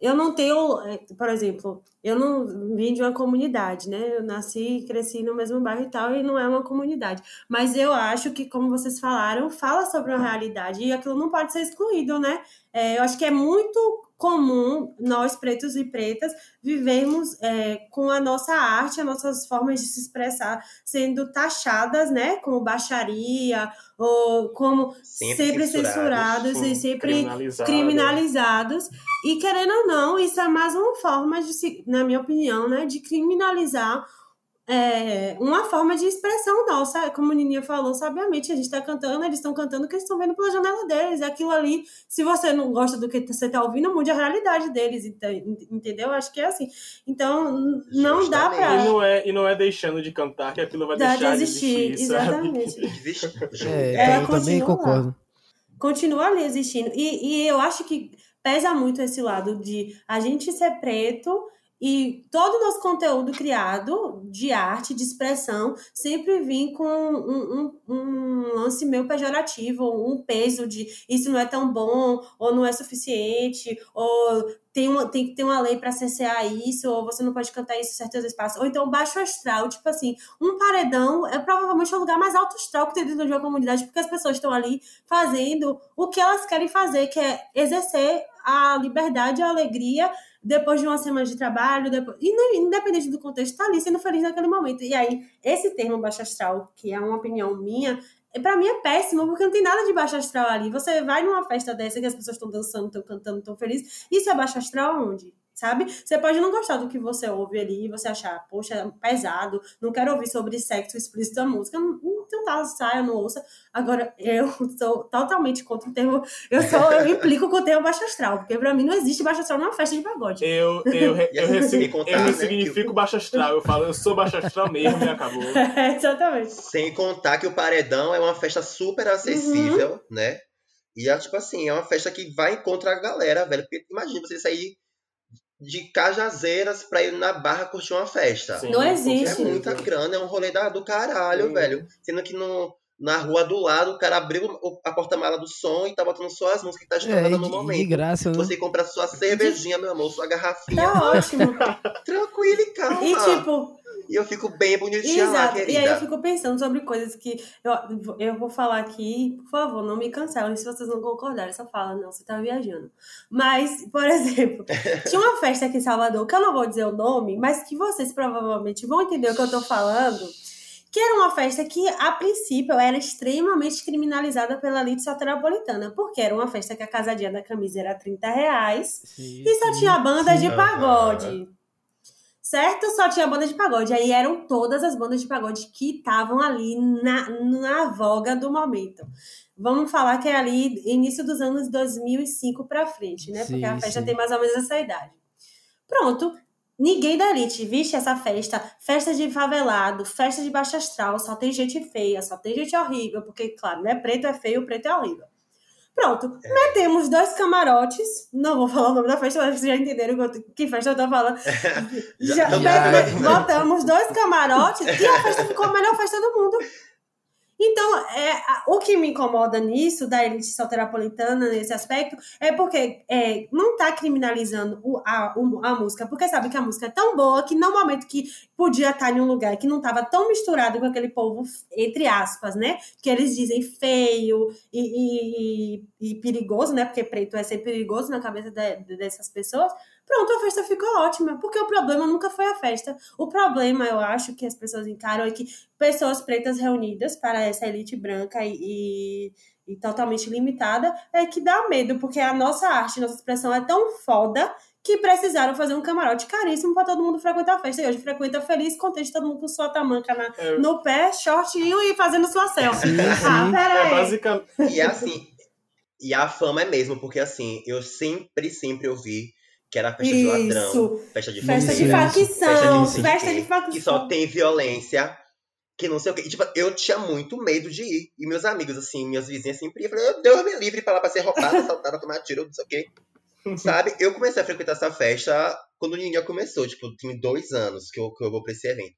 eu não tenho, é, por exemplo, eu não vim de uma comunidade, né? Eu nasci e cresci no mesmo bairro e tal, e não é uma comunidade. Mas eu acho que, como vocês falaram, fala sobre uma realidade e aquilo não pode ser excluído, né? É, eu acho que é muito comum nós, pretos e pretas, vivermos é, com a nossa arte, as nossas formas de se expressar sendo taxadas, né? Como baixaria, ou como Sempre sempre, censurados, censurados e sempre criminalizado. criminalizados. E querendo ou não, isso é mais uma forma de se, na minha opinião, né, de criminalizar é, uma forma de expressão nossa, como a Nininha falou sabiamente, a gente está cantando, eles estão cantando o que eles estão vendo pela janela deles. Aquilo ali, se você não gosta do que você está ouvindo, mude a realidade deles, ente- entendeu? Acho que é assim. Então, não dá Justamente. E para não, é, e não é deixando de cantar que aquilo vai de deixar de existir. existir? Exatamente. É, Ela eu também continua concordo. continua ali existindo. E, e eu acho que pesa muito esse lado de a gente ser preto e todo o nosso conteúdo criado de arte, de expressão, sempre vir com um, um, um lance meio pejorativo, um peso de isso não é tão bom, ou não é suficiente, ou tem, tem que ter uma lei para cercear isso, ou você não pode cantar isso em certos espaços, ou então baixo astral, tipo assim, um paredão é provavelmente o lugar mais alto astral que tem dentro de uma comunidade, porque as pessoas estão ali fazendo o que elas querem fazer, que é exercer a liberdade, a alegria depois de uma semana de trabalho, depois, independente do contexto, tá ali sendo feliz naquele momento. E aí, esse termo baixo astral, que é uma opinião minha, é- pra mim é péssimo, porque não tem nada de baixo astral ali. Você vai numa festa dessa que as pessoas estão dançando, estão cantando, estão felizes. Isso é baixo astral onde? Sabe? Você pode não gostar do que você ouve ali e você achar, poxa, é pesado, não quero ouvir sobre sexo explícito da música. Não, então tá, saia, não ouça. Agora, eu sou totalmente contra o termo. Eu só eu implico com o termo baixo astral, porque pra mim não existe baixo astral numa festa de pagode. Eu, eu, E eu, assim, ressi- sem contar, eu né, ressignifico baixo astral. Eu falo, eu sou baixo astral mesmo e acabou. Exatamente. Sem contar que o Paredão é uma festa super acessível, Uhum. né? E é tipo assim, é uma festa que vai encontrar a galera, velho. Porque imagina você sair de Cajazeiras pra ir na Barra curtir uma festa. Sim, Não com existe. É muita grana, é um rolê da- do caralho, Sim. velho. Sendo que no, na rua do lado, o cara abriu a porta-mala do som e tá botando só as músicas que tá É, estourando e no de, de momento. graça, né? Você compra sua cervejinha, meu amor, sua garrafinha. Tá ótimo. Tranquilo e calma. E tipo, E eu fico bem bonitinha lá, Exato. querida. E aí eu fico pensando sobre coisas que eu, eu vou falar aqui, por favor, não me cancelem se vocês não concordarem. Só fala, não, você tá viajando. Mas, por exemplo, tinha uma festa aqui em Salvador, que eu não vou dizer o nome, mas que vocês provavelmente vão entender o que eu tô falando. Que era uma festa que, a princípio, era extremamente criminalizada pela elite soteropolitana. Porque era uma festa que a casadinha da camisa era 30 reais. Sim, E só sim. tinha banda de Aham. pagode. Certo? Só tinha banda de pagode. Aí eram todas as bandas de pagode que estavam ali na, na voga do momento. Vamos falar que é ali início dos anos 2005 pra frente, né? Porque a Sim, festa sim. tem mais ou menos essa idade. Pronto. Ninguém da elite viste essa festa, festa de favelado, festa de baixa astral, só tem gente feia, só tem gente horrível, porque, claro, né? Preto é feio, preto é horrível. Pronto, metemos dois camarotes, não vou falar o nome da festa, mas vocês já entenderam que, festa eu tô falando. Já- Já, já- botamos dois camarotes e a festa ficou a melhor festa do mundo. Então, é, o que me incomoda nisso, da elite soteropolitana, nesse aspecto, é porque é, não tá criminalizando o- a, o- a música, porque sabe que a música é tão boa que no momento que podia estar em um lugar que não tava tão misturado com aquele povo, entre aspas, né? Que eles dizem feio e, e- e- e perigoso, né? Porque preto é ser perigoso na cabeça de- dessas pessoas. Pronto, a festa ficou ótima, porque o problema nunca foi a festa. O problema, eu acho, que as pessoas encaram é que pessoas pretas reunidas para essa elite branca e, e- e totalmente limitada é que dá medo, porque a nossa arte, nossa expressão é tão foda que precisaram fazer um camarote caríssimo para todo mundo frequentar a festa. E hoje frequenta feliz, contente, todo mundo com sua tamanca na- É, no pé, shortinho e fazendo sua selfie. Sim, Ah, sim. peraí. é basicamente. E assim, e a fama é mesmo, porque assim, eu sempre, sempre ouvi que era festa de ladrão, Isso. festa de Festa de Isso, facção, Festa de festa de que facção. só tem violência, que não sei o quê. E, tipo, eu tinha muito medo de ir. E meus amigos, assim, minhas vizinhas sempre iam. Eu falei, Deus me livre pra lá pra ser roubada, assaltada, tomar tiro, não sei o quê. Sabe? Eu comecei a frequentar essa festa quando o Nininha começou. Tipo, tem dois anos que eu, que eu vou pra esse evento.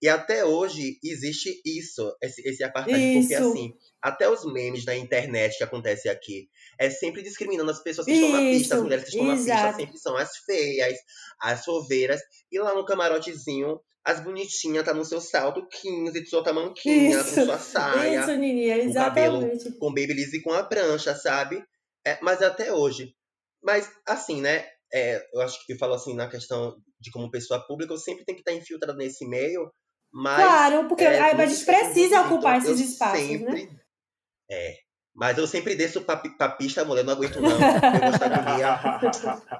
E até hoje existe isso, esse, esse apartheid, porque Isso. assim, até os memes na internet que acontecem aqui é sempre discriminando as pessoas que estão na pista, as Isso, mulheres que estão na pista exato. sempre são as feias, as foveiras, e lá no camarotezinho, as bonitinhas tá no seu salto 15, de sua tamanquinha, Isso, com sua saia, Isso, Nininha, exatamente. com babyliss e com a prancha, sabe? É, mas até hoje. Mas, assim, né? é, eu acho que eu falo assim na questão de como pessoa pública, eu sempre tenho que estar infiltrada nesse meio. Mas, Claro, porque é, a gente precisa ocupar esses espaços, sempre, né? É. Mas eu sempre desço pra, pra pista, mulher, eu não aguento não. Eu gosto agonia.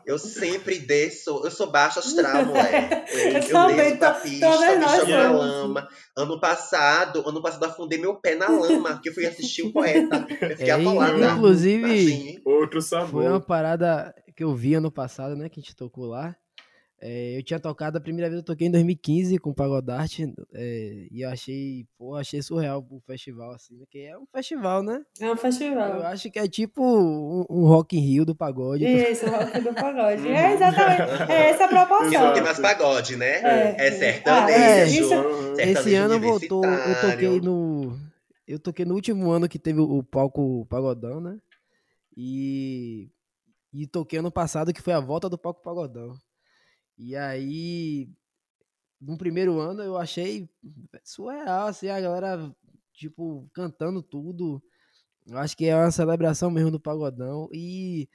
Eu sempre desço, eu sou baixo astral, mulher. Eu Eu também, desço pra pista, me chamo na lama. Ano passado, ano passado afundei meu pé na lama, que eu fui assistir o poeta. Eu fiquei É, atolada. inclusive, Assim, Outro Foi uma sabor. parada que eu vi ano passado, né? Que a gente tocou lá. É, eu tinha tocado, a primeira vez eu toquei em 2015 com o Pagodarte. é, e eu achei, pô, achei surreal o festival, assim, porque é um festival, né? É um festival. Eu acho que é tipo um, um Rock in Rio do pagode. Isso, o rock do pagode. É exatamente. É essa a proporção. que não tem mais pagode, né? É. É, sertanejo. Ah, é, isso- sertanejo Esse ano voltou, eu toquei no. Eu toquei no último ano que teve o palco Pagodão, né? E. E toquei ano passado que foi a volta do palco Pagodão. E aí. No primeiro ano eu achei surreal, assim, a galera, tipo, cantando tudo. Eu acho que é uma celebração mesmo do Pagodão. E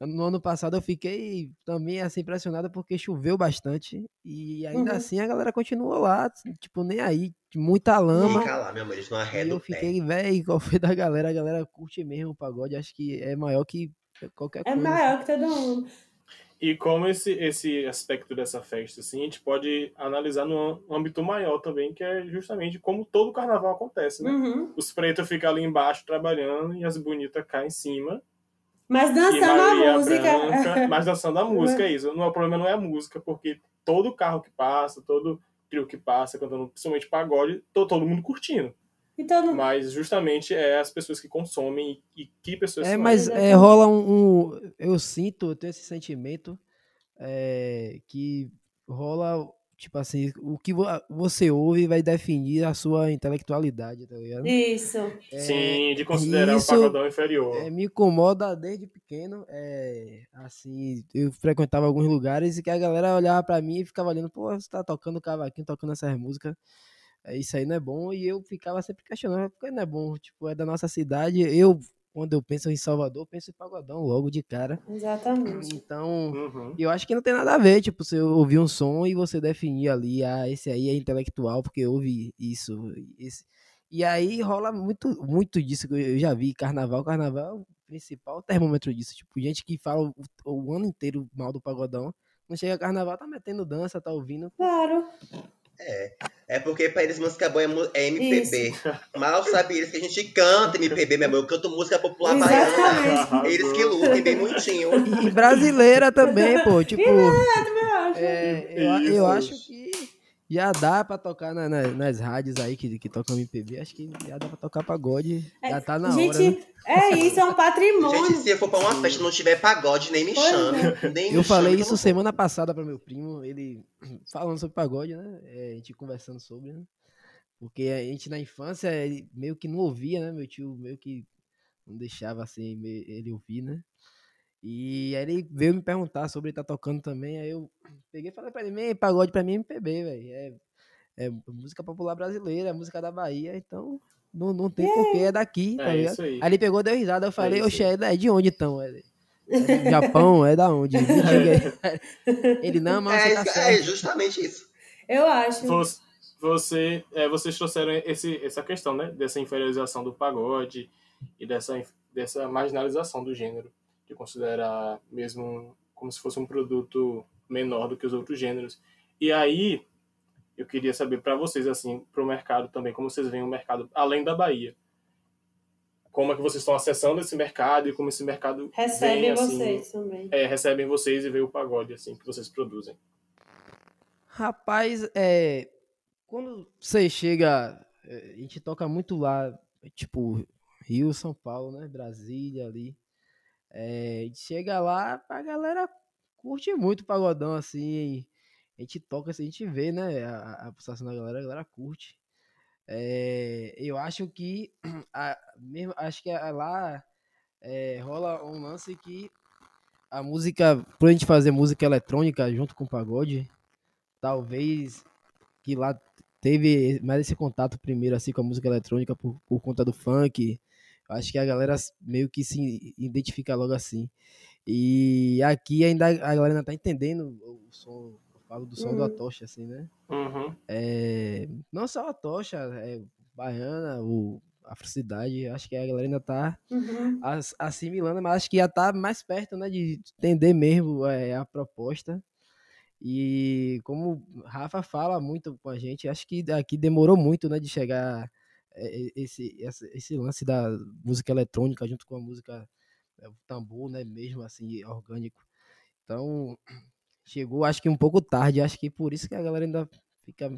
no ano passado eu fiquei também assim impressionado porque choveu bastante. E ainda Uhum. assim a galera continuou lá, tipo, nem aí, muita lama. Fica lá, meu amor, eles não E arredam eu fiquei, velho, qual foi da galera? A galera curte mesmo o pagode, acho que é maior que qualquer É coisa. maior que todo mundo. E como esse, esse aspecto dessa festa, assim, a gente pode analisar no âmbito maior também, que é justamente como todo carnaval acontece, né? Uhum. Os pretos ficam ali embaixo trabalhando e as bonitas caem em cima. Mas dançando a música. Branca, mas dançando a música, é isso. Não, o problema não é a música, porque todo carro que passa, todo trio que passa, cantando principalmente pagode, tô todo mundo curtindo. E todo mundo. Mas justamente é as pessoas que consomem e, que pessoas É, são mas elas. é, rola um, um- Eu sinto, eu tenho esse sentimento é, que rola tipo assim, o que vo- você ouve vai definir a sua intelectualidade, tá ligado? Isso. É, Sim, de considerar o pagodão inferior. é, me incomoda desde pequeno. É, assim, eu frequentava alguns lugares e que a galera olhava pra mim e ficava olhando, pô, você tá tocando cavaquinho, tocando essas músicas. É, isso aí não é bom. E eu ficava sempre questionando, por que não é bom? Tipo, é da nossa cidade. Eu, quando eu penso em Salvador, eu penso em pagodão logo de cara. Exatamente. Então, Uhum. eu acho que não tem nada a ver, tipo, você ouvir um som e você definir ali, ah, esse aí é intelectual porque ouve isso. Esse... E aí rola muito, muito disso que eu já vi, carnaval, carnaval é o principal termômetro disso. Tipo, gente que fala o, o ano inteiro mal do pagodão, não chega carnaval, tá metendo dança, tá ouvindo. Claro. É porque pra eles música boa é, mu- é MPB. Mal sabe eles que a gente canta MPB, meu amor. Eu canto música popular baiana. Exatamente. Eles que lutem bem muitinho. E brasileira também, pô, tipo, acho. é, eu, Isso, eu isso. acho que já dá pra tocar na- na- nas rádios aí que, que tocam MPB, acho que já dá pra tocar pagode, já tá na hora, né? Gente, é isso, é um patrimônio. Gente, se eu for pra uma festa e não tiver pagode, nem me Pois chame. Nem me Eu chame falei que isso não vou. semana passada para meu primo, ele falando sobre pagode, né? É, a gente conversando sobre, né? Porque a gente na infância meio que não ouvia, né? Meu tio meio que não deixava assim me- ele ouvir, né? E aí ele veio me perguntar sobre ele tá tocando também, aí eu peguei e falei pra ele, "Man, pagode pra mim é MPB, velho. É, é música popular brasileira, é música da Bahia, então não, não tem porquê, é daqui, tá É ligado? isso aí. Aí ele pegou, deu risada, eu falei, isso oxe, é de onde então? Ele, "É do Japão, é da onde? Me diga aí. Ele, não, mas É, tá é justamente isso. Eu acho. Você, você- é, vocês trouxeram esse, essa questão, né? Dessa inferiorização do pagode e dessa, dessa marginalização do gênero, de considerar mesmo como se fosse um produto menor do que os outros gêneros. E aí, eu queria saber para vocês, assim, para o mercado também, como vocês veem o mercado além da Bahia. Como é que vocês estão acessando esse mercado e como esse mercado Recebe vem, assim, vocês também. é, recebem vocês e vê o pagode, assim, que vocês produzem. Rapaz, é, quando você chega, é, a gente toca muito lá, tipo, Rio, São Paulo, né? Brasília ali. É, chega lá, a galera curte muito o pagodão, assim. A gente toca, assim, a gente vê, né? A, a pulsação da galera, a galera curte. É, eu acho que a, mesmo, acho que a- lá é, rola um lance que a música, por a gente fazer música eletrônica junto com o pagode, talvez que lá teve mais esse contato primeiro assim com a música eletrônica por, por conta do funk. Acho que a galera meio que se identifica logo assim. E aqui ainda a galera ainda tá entendendo o som, eu falo do som Uhum. da tocha assim, né? Uhum. É, não só a tocha, é baiana, o afrocidade, acho que a galera ainda tá Uhum. as- assimilando, mas acho que já tá mais perto, né, de entender mesmo é, a proposta. E como Rafa fala muito com a gente, acho que aqui demorou muito, né, de chegar esse, esse, esse lance da música eletrônica junto com a música é, o tambor, né, mesmo assim, orgânico. Então, chegou acho que um pouco tarde, acho que por isso que a galera ainda fica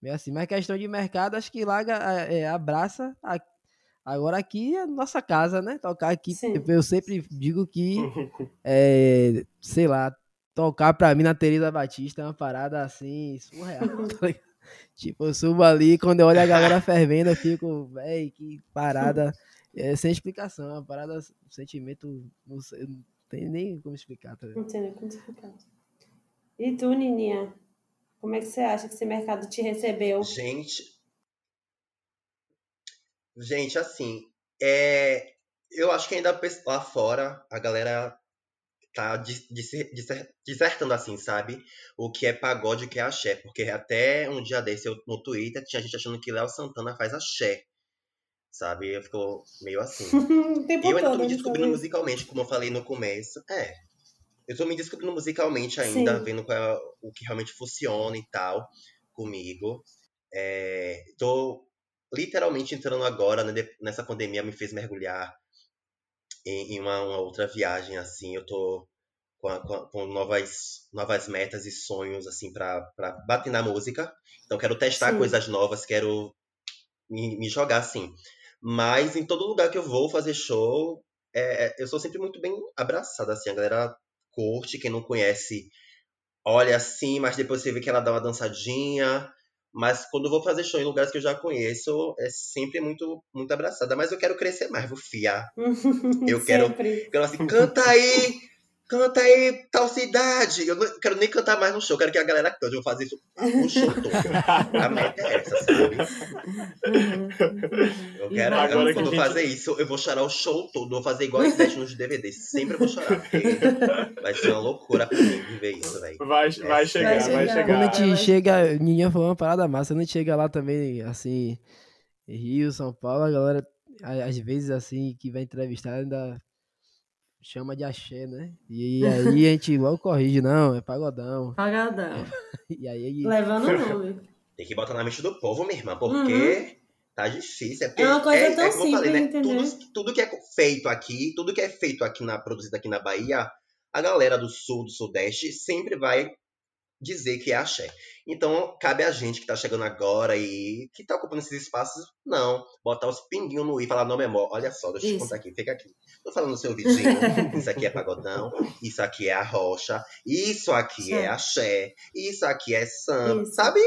meio assim. Mas questão de mercado, acho que lá é, abraça a- Agora aqui é nossa casa, né? Tocar aqui, Sim. eu sempre digo que, é, sei lá, tocar pra mim na Teresa Batista é uma parada assim, surreal. tá ligado? Tipo, eu subo ali, quando eu olho a galera fervendo, eu fico, véi, que parada, é, sem explicação, é uma parada, um sentimento, não sei, não tem nem como explicar, tá? Não sei nem como explicar. E tu, Nininha? Como é que você acha que esse mercado te recebeu? Gente. Gente, assim, é, eu acho que ainda lá fora a galera tá dis- dis- disser- dissertando assim, sabe? O que é pagode e o que é axé. Porque até um dia desse eu, no Twitter tinha gente achando que Léo Santana faz axé. Sabe? Eu fico meio assim. Eu ainda tô me né, descobrindo musicalmente, como eu falei no começo. É. Eu tô me descobrindo musicalmente ainda, Sim. vendo é o que realmente funciona e tal comigo. É, tô literalmente entrando agora, né, nessa pandemia me fez mergulhar em, em uma, uma outra viagem, assim. Eu tô com, a- com a- com novas, novas metas e sonhos, assim, pra, pra bater na música. Então, quero testar Sim. coisas novas, quero me, me jogar, assim. Mas em todo lugar que eu vou fazer show, é, eu sou sempre muito bem abraçada, assim. A galera curte, quem não conhece olha assim, mas depois você vê que ela dá uma dançadinha. Mas quando eu vou fazer show em lugares que eu já conheço, é sempre muito, muito abraçada. Mas eu quero crescer mais, vou fiar. Eu quero-. Eu quero assim, canta aí! Canta aí, tal cidade! Eu não quero nem cantar mais no show, eu quero que a galera cante. Eu vou fazer isso o show todo. A meta é essa, sabe? Eu quero, Agora eu, que quando a eu gente- fazer isso, eu vou chorar o show todo. Eu vou fazer igual as 10 nos DVDs. Sempre vou chorar. Vai ser uma loucura pra mim viver isso, velho. Vai, vai chegar, vai chegar. chegar. Quando a gente chega, Ninha falou uma parada massa, quando a gente chega lá também, assim, em Rio, São Paulo, a galera, às vezes, assim, que vai entrevistar ainda chama de axé, né? E aí a gente logo corrige, não, é pagodão. Pagadão. E aí, Levando o nome. Tem que botar na mente do povo, minha irmã, porque tá difícil. É, porque É uma coisa tão como eu falei, simples, né? Tudo, tudo que é feito aqui, tudo que é feito aqui na produzido aqui na Bahia, a galera do sul, do sudeste, sempre vai dizer que é axé. Então, cabe a gente que tá chegando agora e que tá ocupando esses espaços, não, botar os pinguinhos no i e falar, não, meu amor, olha só, deixa eu te Isso. contar aqui, fica aqui. Tô falando no seu vidinho, isso aqui é pagodão, isso aqui é a rocha, isso aqui é Certo. axé, isso aqui é samba, Isso. sabe?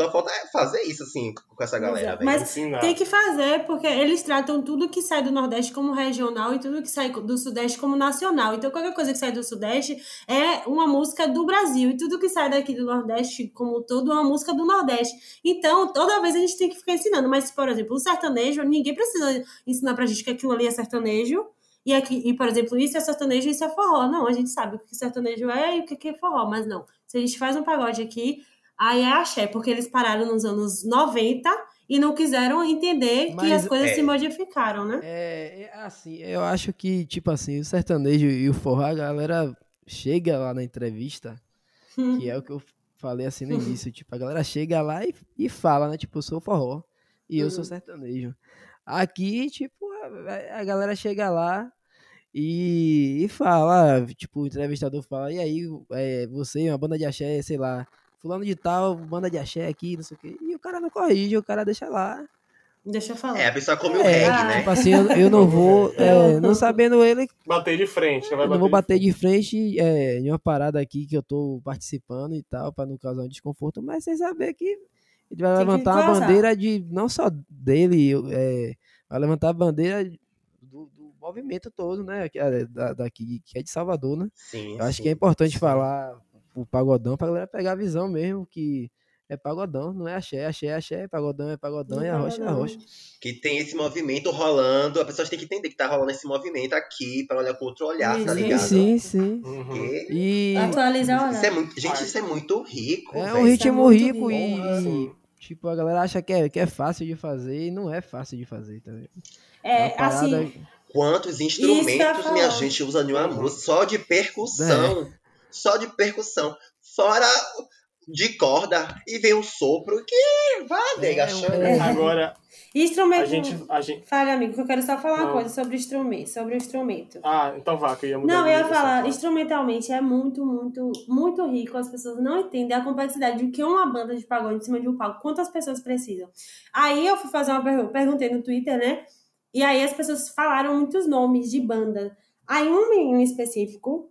Só falta fazer isso, assim, com essa galera. Mas Ensinar. Tem que fazer, porque eles tratam tudo que sai do Nordeste como regional e tudo que sai do Sudeste como nacional. Então, qualquer coisa que sai do Sudeste é uma música do Brasil. E tudo que sai daqui do Nordeste, como todo, é uma música do Nordeste. Então, toda vez a gente tem que ficar ensinando. Mas, por exemplo, o sertanejo, ninguém precisa ensinar pra gente que aquilo ali é sertanejo. E, aqui, e, por exemplo, isso é sertanejo e isso é forró. Não, a gente sabe o que sertanejo é e o que é forró. Mas não. Se a gente faz um pagode aqui, aí é axé. Porque eles pararam nos anos 90 e não quiseram entender que Mas, as coisas é. se modificaram, né? É, é assim, eu acho que, tipo assim, o sertanejo e o forró, a galera chega lá na entrevista, que é o que eu falei assim no início, tipo, a galera chega lá e, e fala, né, tipo, eu sou forró e eu sou Uhum. sertanejo. Aqui, tipo, a, a galera chega lá e, e fala, tipo, o entrevistador fala, e aí, é, você, uma banda de axé, sei lá, fulano de tal, banda de axé aqui, não sei o quê, e o cara não corrige, o cara deixa lá. Deixa eu falar. É, a pessoa come o É, reggae, né? Tipo assim, eu, eu não vou, é, não sabendo ele, Bater de frente, não vai eu bater não vou de bater de frente é, em uma parada aqui que eu tô participando e tal, pra não causar um desconforto, mas sem saber que ele vai Tem levantar causar. bandeira de, não só dele, é, vai levantar a bandeira do, do movimento todo, né, que é da, daqui, que é de Salvador, né? Sim, Eu acho sim. que é importante falar o pagodão pra galera pegar a visão mesmo, que é pagodão, não é axé, axé, é axé, pagodão é pagodão e a rocha é a rocha. Que tem esse movimento rolando, a pessoa tem que entender que tá rolando esse movimento aqui pra olhar com outro olhar, tá Sim, Sim, ligado? sim, sim. Uhum. E Atualizar o isso é muito, gente, isso é muito rico. é um ritmo muito rico rico. e, Sim. tipo, a galera acha que é, que é fácil de fazer e não é fácil de fazer, tá ligado? É, parada- assim, Quantos instrumentos minha gente usa em uma música só de percussão. Só de percussão. Fora de corda. E vem um sopro que vai, nega, É, é. Agora, instrumento. a gente, a gente. Fale, amigo, que eu quero só falar uma Não. coisa sobre o instrumento. Sobre o instrumento. Ah, então vá, que eu ia mudar Não, eu ia falar, instrumentalmente é muito, muito, muito rico. As pessoas não entendem a complexidade de que é uma banda de pagode em cima de um palco. Quantas pessoas precisam? Aí eu fui fazer uma pergunta, perguntei no Twitter, né? E aí as pessoas falaram muitos nomes de banda. Aí um menino específico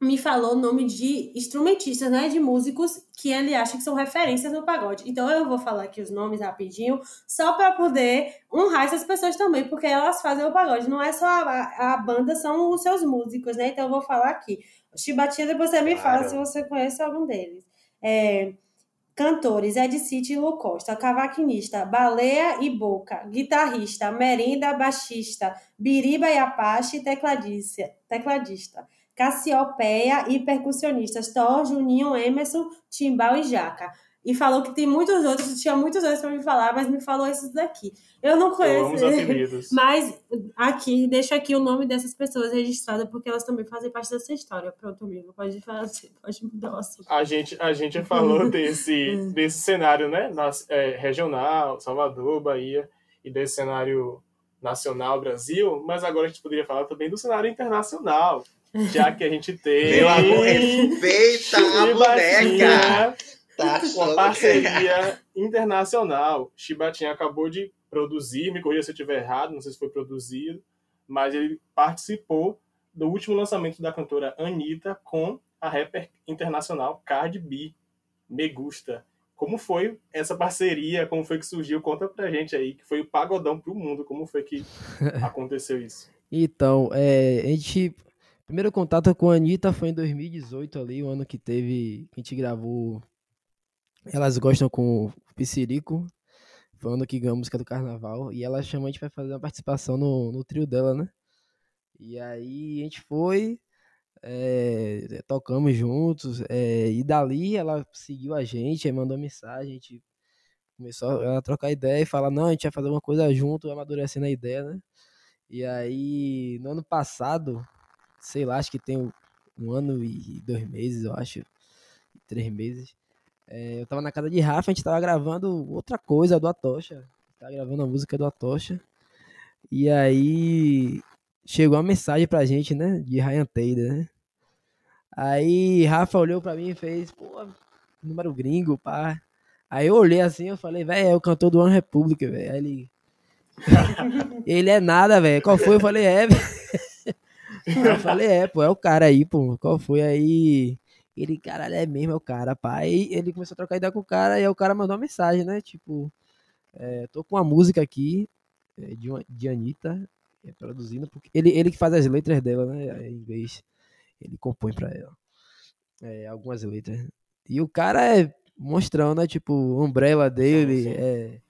me falou o nome de instrumentistas, né? De músicos que ele acha que são referências no pagode. Então eu vou falar aqui os nomes rapidinho, só para poder honrar essas pessoas também, porque elas fazem o pagode. Não é só a, a banda, são os seus músicos, né? Então eu vou falar aqui. Chibatinha, depois você me fala Claro. se você conhece algum deles. É, Cantores, Ed City e Lu Costa. Cavaquinista, Baleia e Boca. Guitarrista, Merinda, baixista, Biriba e Apache, tecladista. tecladista. Cassiopeia e percussionistas, Thor, Juninho, Emerson, Timbal e Jaca. E falou que tem muitos outros, tinha muitos outros para me falar, mas me falou esses daqui. Eu não Eu conheço. apelidos. Mas aqui, deixa aqui o nome dessas pessoas registradas, porque elas também fazem parte dessa história. Pronto, amigo, pode falar, pode mudar o assunto. A gente, a gente falou desse, desse cenário, né? nas- é, regional, Salvador, Bahia, e desse cenário nacional, Brasil, mas agora a gente poderia falar também do cenário internacional, já que a gente tem Meu amor, respeita a boneca. Tá uma achando parceria internacional. Chibatinha acabou de produzir, me corrija se eu estiver errado, não sei se foi produzido, mas ele participou do último lançamento da cantora Anitta com a rapper internacional Cardi B. Me gusta. Como foi essa parceria? Como foi que surgiu? Conta pra gente aí, que foi o pagodão pro mundo. Como foi que aconteceu isso? Então, é, a gente. Primeiro contato com a Anitta foi em 2018 ali, o ano que teve. Que a gente gravou. Elas gostam com o Piscirico. Foi o ano que ganhou a música do carnaval. E ela chamou a gente pra fazer uma participação no, no trio dela, né? E aí a gente foi. é, tocamos juntos. é, e dali ela seguiu a gente, aí mandou mensagem, a gente começou a trocar ideia e falar, não, a gente vai fazer uma coisa junto, amadurecendo a ideia, né? E aí, no ano passado, sei lá, acho que tem um- ano e dois meses, eu acho, três meses. é, eu tava na casa de Rafa, a gente tava gravando outra coisa do Atocha. Tava gravando a música do Atocha. E aí chegou uma mensagem pra gente, né? De Ryan Taylor, né? Aí Rafa olhou pra mim e fez, pô, número gringo, pá. Aí eu olhei assim, eu falei, velho, é o cantor do One Republic, velho. Aí ele. ele é nada, velho. Qual foi? Eu falei, é, velho. Eu falei, é, pô, é o cara aí, pô. Qual foi? Aí. Ele, caralho, é mesmo, é o cara, pá. Aí ele começou a trocar ideia com o cara e aí o cara mandou uma mensagem, né? Tipo, é, tô com uma música aqui é, de, uma, de Anitta, é, produzindo, porque ele, ele que faz as letras dela, né? Em inglês. Ele compõe pra ela. É, algumas letras. E o cara é monstrão, né? Tipo, Umbrella dele, sim. é,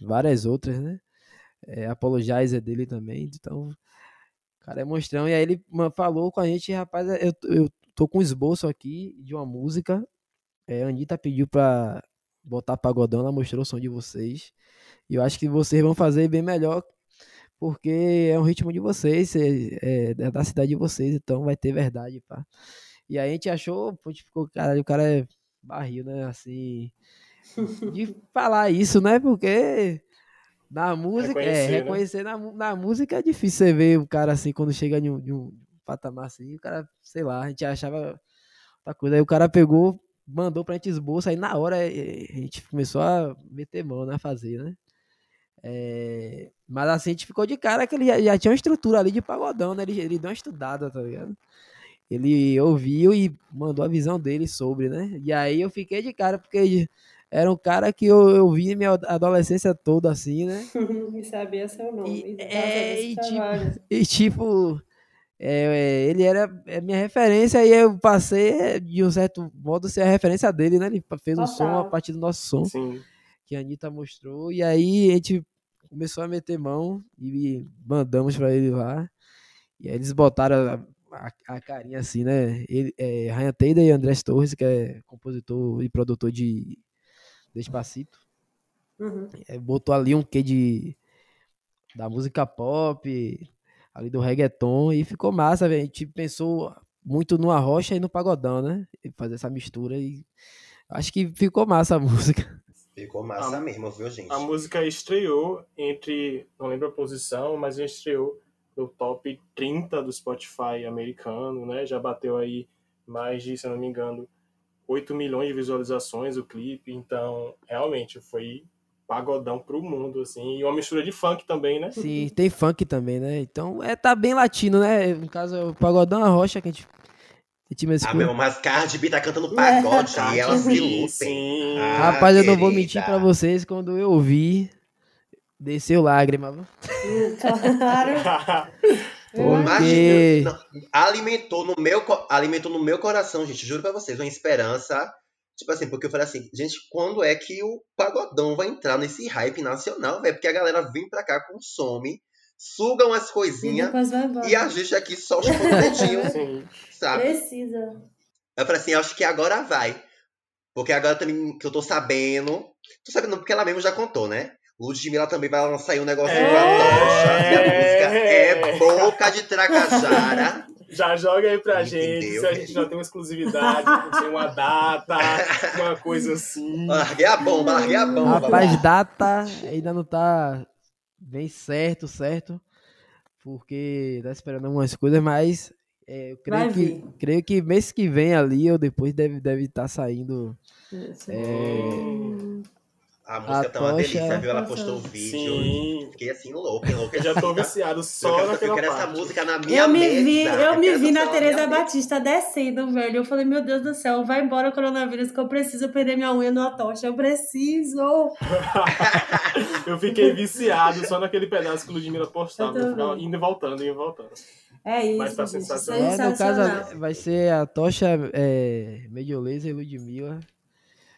várias outras, né? É, Apologize é dele também. Então, cara é monstrão. E aí ele falou com a gente, rapaz, eu, eu tô com um esboço aqui de uma música. É, a Anitta pediu pra botar pagodão, ela mostrou o som de vocês. E eu acho que vocês vão fazer bem melhor, porque é um ritmo de vocês, é, é- é da cidade de vocês, então vai ter verdade, pá. E aí a gente achou, pô, gente ficou, caralho, o cara é barril, né? Assim, de falar isso, né? Porque na música, é, Reconhecer, né? reconhecer na, na música é difícil você ver o cara assim, quando chega em um, de um patamar assim, o cara, sei lá, a gente achava outra coisa. Aí o cara pegou, mandou pra gente esboço, aí na hora eh, a gente começou a meter mão, né? Fazer, né? É, mas assim, a gente ficou de cara que ele já, já tinha uma estrutura ali de pagodão, né? Ele, ele deu uma estudada, tá ligado? Ele ouviu e mandou a visão dele sobre, né? E aí eu fiquei de cara, porque era um cara que eu, eu vi minha adolescência toda assim, né? E sabia seu nome. E- é, e tipo. E tipo, é, é, ele era é minha referência e eu passei, é, de um certo modo, ser a referência dele, né? Ele fez um som a Total. partir do nosso som Sim. que a Anitta mostrou. E aí a gente começou a meter mão e mandamos pra ele lá. E aí eles botaram a, a- a carinha assim, né? Ele, é, Ryan Taylor e Andrés Torres, que é compositor e produtor de Despacito. Uhum. É, botou ali um quê de da música pop, ali do reggaeton, e ficou massa, velho. A gente pensou muito no arrocha e no pagodão, né? E fazer essa mistura e acho que ficou massa a música. Ficou massa A- mesmo, viu, gente? A música estreou entre, não lembro a posição, mas estreou no top 30 do Spotify americano, né? Já bateu aí mais de, se eu não me engano, 8 milhões de visualizações o clipe, então realmente foi pagodão pro mundo, assim, e uma mistura de funk também, né? Sim, tem funk também, né? Então é tá bem latino, né? No caso, é o pagodão, a rocha que a gente. A gente Ah, meu, mas Cardi B tá cantando pagode e ela se lutem. Sim. Ah, Rapaz, eu não vou querida. mentir pra vocês, quando eu ouvi, desceu lágrima. Claro. Porque. Imagina, não, alimentou no meu alimentou no meu coração, gente, juro pra vocês, uma esperança. Tipo assim, porque eu falei assim, gente, quando é que o pagodão vai entrar nesse hype nacional, velho? Porque a galera vem pra cá, consome, sugam as coisinhas e a gente aqui só chupando o dedinho, Sim. sabe? Precisa. Eu falei assim, acho que agora vai. Porque agora também que eu tô sabendo. Tô sabendo porque ela mesmo já contou, né? Ludmilla também vai lançar aí um negócio É. com a tocha. E a música é boca de tracajara. Já joga aí pra gente, se a gente já tem uma exclusividade, sei, uma data, uma coisa assim. Larguei a bomba, larguei a bomba. Rapaz, data ainda não tá bem certo, certo. Porque tá esperando algumas coisas, mas é, eu creio Vai que, vir. creio que mês que vem ali, ou depois deve estar deve tá saindo. É, A música tá uma Tocha- delícia, viu? Ela postou o vídeo. Sim. Fiquei assim, louco, hein, louco. Eu já tô viciado Eu só quero, eu naquela quero essa parte. música na minha Eu me mesa. vi, eu me quero vi na Tereza Batista descendo, velho. Eu falei, meu Deus do céu, vai embora o coronavírus que eu preciso perder minha unha numa tocha. Eu preciso. Eu fiquei viciado só naquele pedaço que o Ludmilla postava. Eu Eu ficava indo e voltando, indo e voltando. É isso. Mas tá gente, sensacional. É, no caso, vai ser a tocha é, Mediolesa e Ludmilla.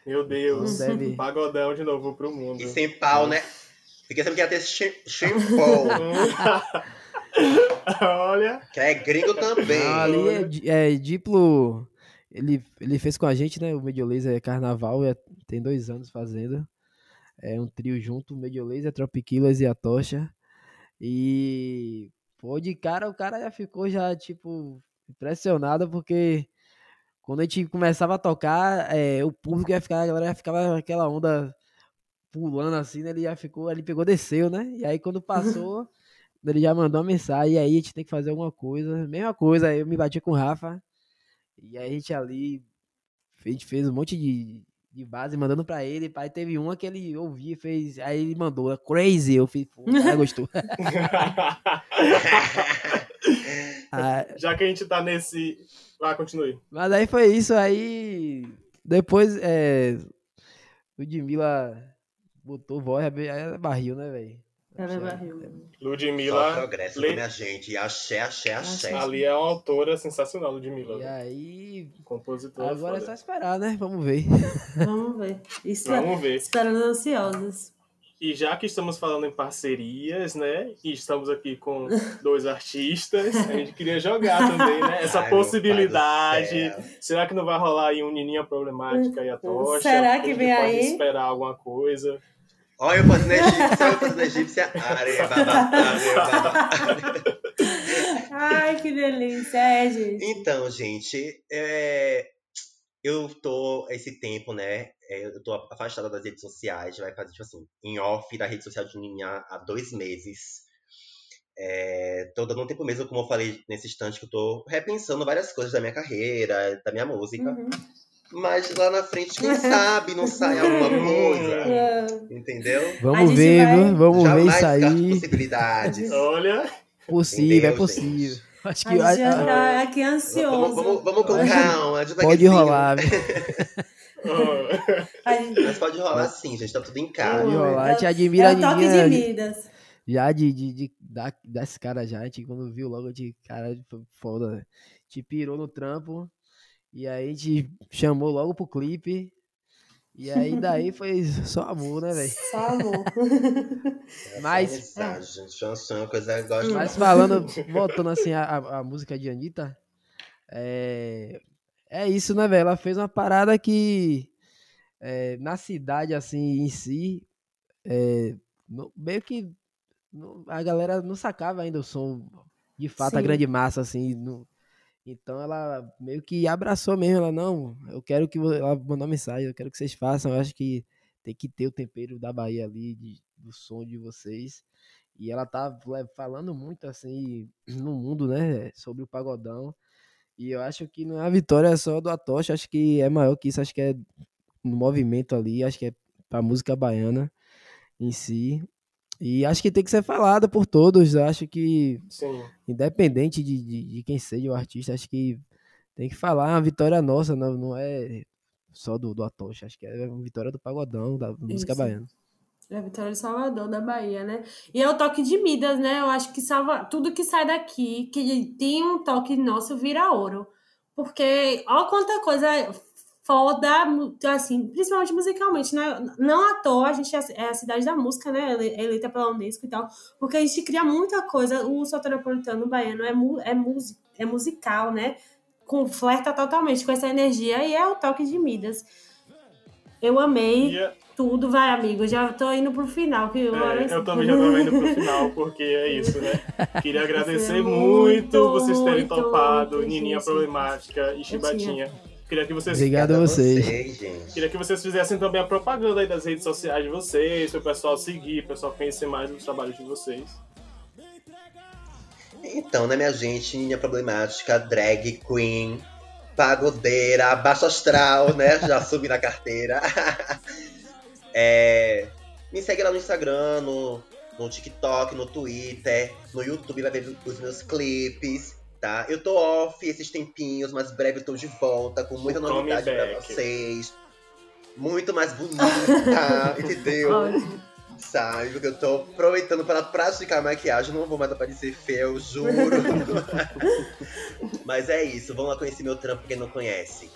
Meu Deus. Deve- Pagodão de novo pro mundo. E sem pau, né? Fiquei sabendo que ia ter chimpou, Olha. que é gringo também. Não, ali é, é Diplo. Ele, ele fez com a gente, né? O Mediolesa é carnaval, é- tem dois anos fazendo. É um trio junto, o Mediolesa, Tropiquilas e a Tocha. E pô, de cara o cara já ficou já, tipo, impressionado, porque quando a gente começava a tocar, é, o público ia ficar, a galera já ficava aquela onda pulando assim, né? Ele já ficou, ele pegou, desceu, né? E aí quando passou, ele já mandou uma mensagem, e aí a gente tem que fazer alguma coisa. Mesma coisa, eu me bati com o Rafa, e aí a gente ali, a gente fez um monte de, de base mandando pra ele, pai, teve uma que ele ouvia fez, aí ele mandou, crazy, eu fiz, pô, gostou. Ah, Já que a gente tá nesse. Vai, continue. Mas aí foi isso, aí depois é, o Ludmilla botou voz, aí ela barril, né, velho? Ela é barril. Só Ludmilla. progresso, minha gente. E Axé, axé, axé. Ali é uma autora sensacional, Ludmilla. E aí, Compositora. agora é foda. só esperar, né? Vamos ver. Vamos ver. Isso Vamos ver. Esperando ansiosos. E já que estamos falando em parcerias, né? E estamos aqui com dois artistas, a gente queria jogar também, né? Essa Ai, possibilidade. Será que não vai rolar aí um Nininha Problemática e a tocha? Será que vem pode aí? esperar alguma coisa. Olha eu fazendo egípcia, eu fazendo egípcia. Arebaba, arebaba. Ai, que delícia. É, gente. Então, gente, é, eu tô esse tempo, né? é, Eu tô afastada das redes sociais, vai fazer, tipo assim, em off da rede social de Nininha há dois meses. É, tô dando um tempo mesmo, como eu falei nesse instante, que eu tô repensando várias coisas da minha carreira, da minha música. Uhum. Mas lá na frente, quem sabe não sai alguma coisa. É. Entendeu? Vamos gente ver, vai-? Vamos ver Jamais isso descarto aí. possibilidades. Olha, Possível, é Entendeu, A possível. Acho que gente a- já a- tá aqui Vamos, ansioso. vamos, vamos com Acho que calma. devagarzinho. pode rolar, gente- Mas pode rolar sim, gente. Tá tudo em casa. Pode rolar. A gente o- admira É o toque de Midas. já de, de, de, da, desse cara já. A gente quando viu logo de cara, foda. né? A gente pirou no trampo. E aí a gente chamou logo pro clipe. E aí daí foi só amor, né, velho? Só amor. Mas- amizade, gente. Chanson é uma coisa que eu gosto Mas falando, voltando assim a, a, a música de Anitta, é, é isso, né, velho? Ela fez uma parada que é, na cidade, assim, em si, é, no- meio que não- a galera não sacava ainda o som, de fato, a Sim. grande massa, assim. no- então ela meio que abraçou mesmo, ela, não, eu quero que, ela mandou mensagem, eu quero que vocês façam, eu acho que tem que ter o tempero da Bahia ali, de- do som de vocês. E ela tá falando muito assim no mundo, né? Sobre o pagodão. E eu acho que não é a vitória só do Atocha, acho que é maior que isso, acho que é no movimento ali, acho que é pra música baiana em si. E acho que tem que ser falada por todos. Eu acho que, sim. independente de, de, de quem seja o artista, acho que tem que falar. É uma vitória nossa, não, não é só do, do Atocha. Acho que é uma vitória do pagodão, da música Isso. baiana. É a Vitória de Salvador, da Bahia, né? E é o toque de Midas, né? Eu acho que salva tudo que sai daqui, que tem um toque nosso, vira ouro. Porque, ó quanta coisa foda, assim, principalmente musicalmente, né? Não à toa, a gente é é a cidade da música, né? ele- Eleita pela Unesco e tal. Porque a gente cria muita coisa. O soteropolitano baiano é, mu é, é musical, né? Com, flerta totalmente com essa energia e é o toque de Midas. Eu amei E, é, tudo, vai, amigo. Já tô indo pro final. Que hora- eu também já tava indo pro final, porque é isso, né? Queria agradecer é muito, muito, vocês terem muito, topado, muito, Nininha gente. Problemática e Chibatinha. Queria que vocês Obrigado a vocês. Queria que vocês fizessem também a propaganda aí das redes sociais de vocês, para o pessoal seguir, para o pessoal conhecer mais dos trabalhos de vocês. Então, né, minha gente, minha problemática, drag queen, pagodeira, baixo astral, né? Já subi na carteira. É, me segue lá no Instagram, no, no TikTok, no Twitter, no YouTube, vai ver os meus clipes, tá? Eu tô off esses tempinhos, mas breve eu tô de volta com muita O novidade pra vocês. Muito mais bonita, entendeu? Sabe? Porque eu tô aproveitando para praticar maquiagem, não vou mais aparecer feia, eu juro. Mas é isso, vamos lá conhecer meu trampo quem não conhece.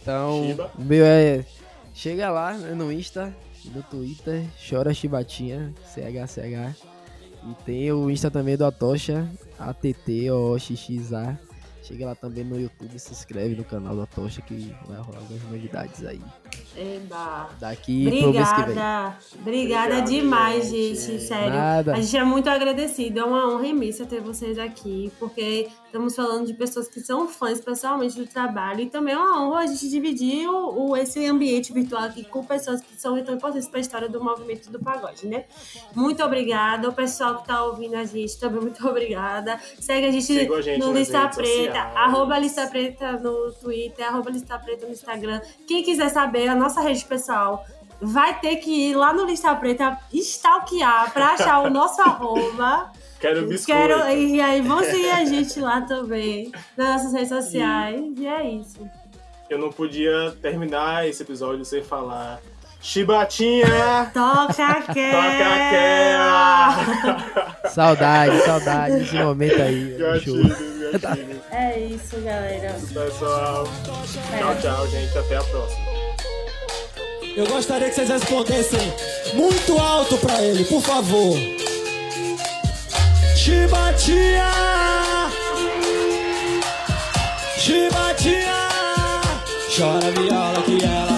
Então, Shiba. meu é. Chega lá né, no Insta, no Twitter, chora Chibatinha, CHCH. E tem o Insta também do Atocha, ATT-OXXA. Chega lá também no YouTube, se inscreve no canal do Atocha que vai rolar algumas novidades aí. Eba. Daqui. Obrigada. Obrigada Obrigado, demais, gente. gente. Sério. Nada. A gente é muito agradecido. É uma honra imensa ter vocês aqui, porque estamos falando de pessoas que são fãs pessoalmente do trabalho. E também é uma honra a gente dividir o, o- esse ambiente virtual aqui com pessoas que são tão importantes para a história do movimento do pagode, né? Muito obrigada. O pessoal que está ouvindo a gente também, muito obrigada. Segue a gente, a gente no Lista Preta, sociais. arroba Lista Preta no Twitter, arroba Lista Preta no Instagram. Quem quiser saber a nossa rede pessoal, vai ter que ir lá no Lista Preta stalkear pra achar o nosso arroba. Quero biscoito. Quero, e aí vão seguir a gente lá também, nas nossas redes sociais. E, é isso. Eu não podia terminar esse episódio sem falar. Chibatinha! Toca Toca aquela! aquela! Saudade, saudade desse momento aí. Gatilho, gatilho. É isso, galera. Pessoal, tchau, tchau, gente. Até a próxima. Eu gostaria que vocês respondessem muito alto pra ele, por favor. Chibatinha! Chibatinha! Chora viola que ela